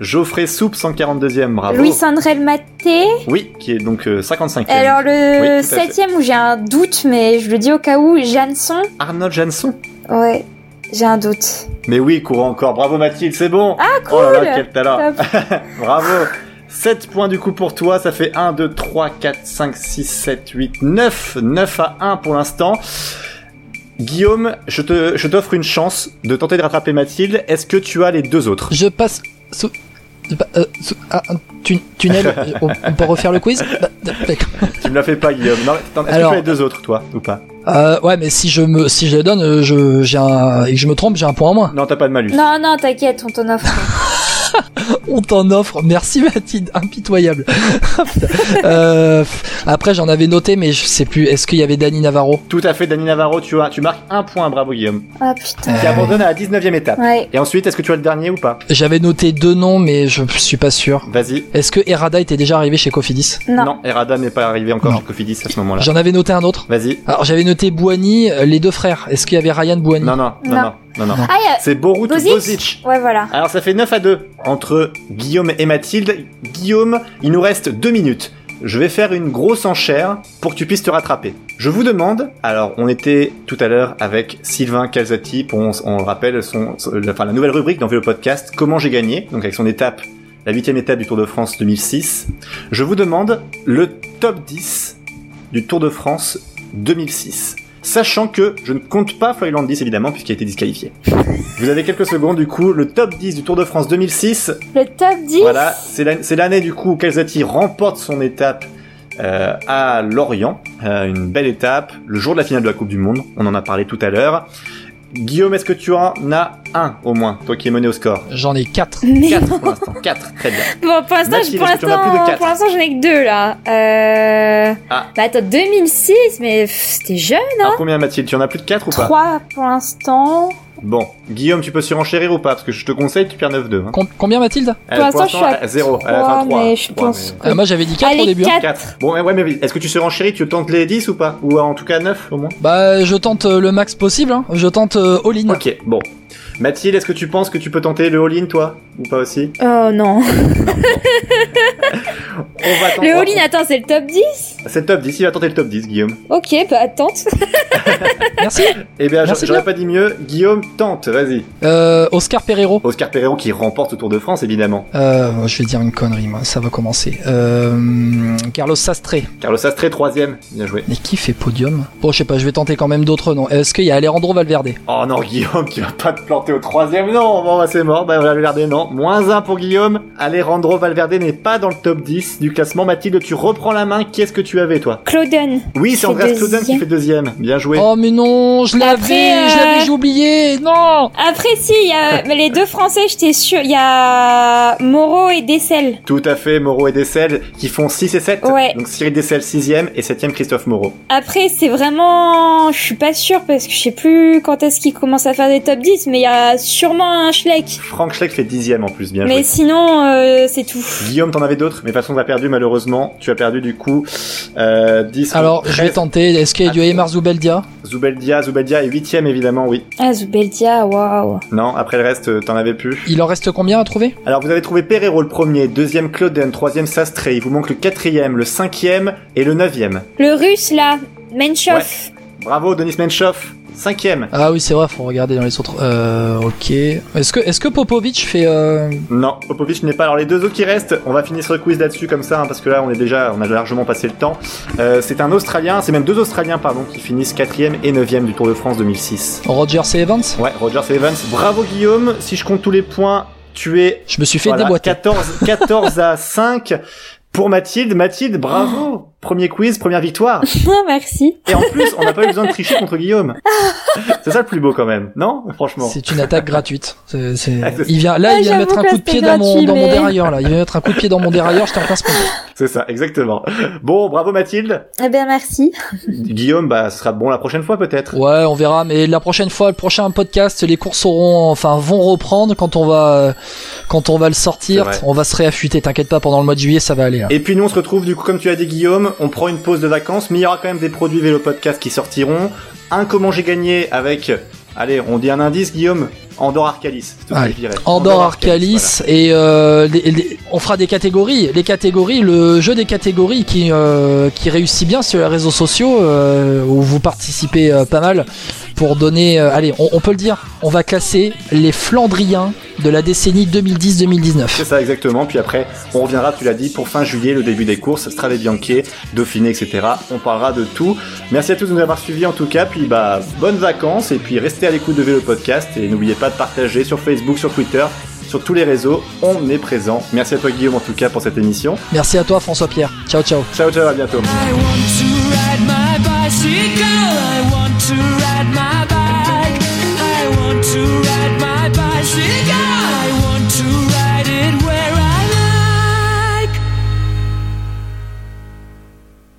Geoffrey Soupe, 142ème, bravo. Louis Sandrel Maté. Oui, qui est donc euh, 55ème. Alors, Oui, le fait. septième où j'ai un doute, mais je le dis au cas où, Jeanson. Arnold Janson. Ouais, j'ai un doute. Mais oui, courant encore. Bravo Mathilde, c'est bon. Ah, Oh là cool. là, quel talent. Bravo 7 points du coup pour toi, ça fait 1, 2, 3, 4, 5, 6, 7, 8, 9. 9 à 1 pour l'instant. Guillaume, je te, je t'offre une chance de tenter de rattraper Mathilde. Est-ce que tu as les deux autres? Je passe sous. euh, sous- ah, un tu- tunnel. on, on peut refaire le quiz Bah. Tu me la fais pas, Guillaume. Non, attends, Est-ce que tu as les deux autres, toi, ou pas Euh, ouais, mais si je me, si je les donne, euh, je, j'ai un, et que je me trompe, j'ai un point en moins. Non, t'as pas de malus. Non, non, t'inquiète, on t'en offre. On t'en offre. Merci Mathilde, impitoyable. Euh, après, j'en avais noté, mais je sais plus. Est-ce qu'il y avait Dani Navarro? Tout à fait, Dani Navarro, tu, as, tu marques un point, bravo Guillaume. Ah putain. Qui abandonne à la 19ème étape. Ouais. Et ensuite, est-ce que tu as le dernier ou pas? J'avais noté deux noms, mais je suis pas sûr. Vas-y. Est-ce que Errada était déjà arrivé chez Cofidis? Non. Errada n'est pas arrivé encore Non. chez Cofidis à ce moment-là. J'en avais noté un autre. Vas-y. Alors j'avais noté Bouani, euh, les deux frères. Est-ce qu'il y avait Ryan Bouani? Non, non, non, Non. non, non, non. Ah, C'est Borut Bozic Bozic. Ouais, voilà. Alors ça fait 9 à 2 entre Guillaume et Mathilde. Guillaume, il nous reste 2 minutes. Je vais faire une grosse enchère pour que tu puisses te rattraper. Je vous demande, alors on était tout à l'heure avec Sylvain Calzati, pour, on, on le rappelle, son, son- la- enfin, la nouvelle rubrique dans le podcast, Comment j'ai gagné, donc avec son étape, la huitième étape du Tour de France 2006. Je vous demande le top 10 du Tour de France 2006. Sachant que je ne compte pas Floyd Landis évidemment puisqu'il a été disqualifié. Vous avez quelques secondes du coup, le top 10 du Tour de France 2006. Le top 10 Voilà, c'est la- c'est l'année du coup où Calzati remporte son étape euh, à Lorient, Euh, une belle étape, le jour de la finale de la Coupe du Monde, on en a parlé tout à l'heure. Guillaume, est-ce que tu en as un au moins, toi qui es mené au score J'en ai 4. Mais 4 pour l'instant, 4, très bien. Bon, pour l'instant, Mathilde, pour l'instant, quatre pour l'instant, j'en ai que deux là. Euh... Ah. Bah attends, 2006, mais c'était jeune, hein Alors combien Mathilde, tu en as plus de 4 ou pas? 3 pour l'instant. Bon, Guillaume, tu peux surenchérir ou pas Parce que je te conseille, tu perds 9-2. Hein. Com- combien Mathilde Euh, Pour l'instant, je suis à 0, elle a trois, fait 3. mais je pense Euh, Moi j'avais dit 4 au début. hein. 4. 4. Bon, ouais, ouais, mais est-ce que tu surenchéris Tu tentes les 10 ou pas Ou en tout cas 9 au moins Bah je tente euh, le max possible, hein. je tente euh, all-in. Ok, bon. Mathilde, est-ce que tu penses que tu peux tenter le all-in toi Ou pas aussi? Oh non. On va tenter. Le all-in, attends, c'est le top 10 C'est le top 10, il va tenter le top 10, Guillaume. Ok, bah tente. Merci. Eh bien, j'aurais pas dit mieux. Guillaume, tente, vas-y. Euh, Oscar Pereiro. Oscar Pereiro qui remporte le Tour de France, évidemment. Euh, je vais dire une connerie, moi, ça va commencer. Euh, Carlos Sastre. Carlos Sastre, troisième. Bien joué. Mais qui fait podium? Bon, je sais pas, je vais tenter quand même d'autres noms. Est-ce qu'il y a Alejandro Valverde? Oh non, Guillaume, tu vas pas te planter au troisième. Non, bon, bah, c'est mort. Bah, Valverde, non. Moins un pour Guillaume. Alejandro Valverde n'est pas dans le top 10 du classement. Mathilde, tu reprends la main. Qui est-ce que tu avais, toi? Clauden. Oui, c'est Andreas Clauden qui fait deuxième. Bien joué. Oh mais non, je l'avais, Après, je l'avais, euh, j'ai oublié. Non. Après, si, il y a mais les deux français, j'étais sûre. Il y a Moreau et Dessel. Tout à fait, Moreau et Dessel qui font 6 et 7. Ouais. Donc Cyril Dessel 6ème et 7ème Christophe Moreau. Après, c'est vraiment. Je suis pas sûre parce que je sais plus quand est-ce qu'ils commencent à faire des top 10, mais il y a sûrement un Schleck. Franck Schleck fait 10ème en plus, bien Mais joué. sinon, euh, c'est tout. Guillaume, t'en avais d'autres, mais de toute façon, t'as perdu malheureusement. Tu as perdu du coup euh, 10. Alors, je vais tenter. Est-ce qu'il y a du Aymar Zoubeldia Zubeldia, Zubeldia est 8ème évidemment, oui. Ah, Zubeldia, waouh. Non, après le reste, euh, t'en avais plus. Il en reste combien à trouver? Alors vous avez trouvé Pereiro le premier, deuxième Clauden, troisième Sastre, il vous manque le quatrième, le cinquième et le neuvième. Le russe, là, Menchov. Bravo Denis Menchov, cinquième. Ah oui, c'est vrai, faut regarder dans les autres. Euh, ok. Est-ce que, est-ce que Popovic fait euh... Non, Popovic n'est pas. Alors les deux autres qui restent, on va finir ce quiz là-dessus comme ça, hein, parce que là on est déjà, on a largement passé le temps. Euh, c'est un Australien, c'est même deux Australiens pardon, qui finissent quatrième et neuvième du Tour de France 2006. Roger. Evans? Ouais, Roger. Evans. Bravo Guillaume, si je compte tous les points, tu es Je me suis fait voilà, déboîter. 14, 14 à 5 pour Mathilde. Mathilde, bravo Premier quiz, première victoire. Ah, merci. Et en plus, on n'a pas eu besoin de tricher contre Guillaume. C'est ça le plus beau quand même, non Franchement. C'est une attaque gratuite. C'est, c'est- Ah, Il vient, là, Ah, il vient mettre un coup de pied dans mon, dans mon dérailleur, là. Il vient mettre un coup de pied dans mon dérailleur, j'étais en plein sprint. C'est ça, exactement. Bon, bravo Mathilde. Eh bien, merci. Guillaume, bah, ce sera bon la prochaine fois peut-être. Ouais, on verra, mais la prochaine fois, le prochain podcast, les courses auront, enfin, vont reprendre quand on va, quand on va le sortir. On va se réaffûter, t'inquiète pas, pendant le mois de juillet, ça va aller. hein. Et puis nous on se retrouve du coup comme tu as dit Guillaume, on prend une pause de vacances, mais il y aura quand même des produits vélo podcast qui sortiront. Un comment j'ai gagné avec, allez, on dit un indice Guillaume, Andorre Arcalis. C'est tout ce que Allez. je dirais. Andorre Arcalis et euh, les- les- on fera des catégories. Les catégories, le jeu des catégories qui euh, qui réussit bien sur les réseaux sociaux euh, où vous participez euh, pas mal pour donner. euh, allez, on, on peut le dire. On va classer les Flandriens de la décennie 2010-2019. C'est ça exactement, puis après on reviendra, tu l'as dit, pour fin juillet, le début des courses, Strade Bianche, Dauphiné, etc. On parlera de tout. Merci à tous de nous avoir suivis en tout cas, puis bah bonnes vacances, et puis restez à l'écoute de Vélo Podcast, et n'oubliez pas de partager sur Facebook, sur Twitter, sur tous les réseaux, on est présent. Merci à toi Guillaume en tout cas pour cette émission. Merci à toi François Pierre. Ciao ciao. Ciao ciao, à bientôt. I want to ride my bicycle to ride my bike.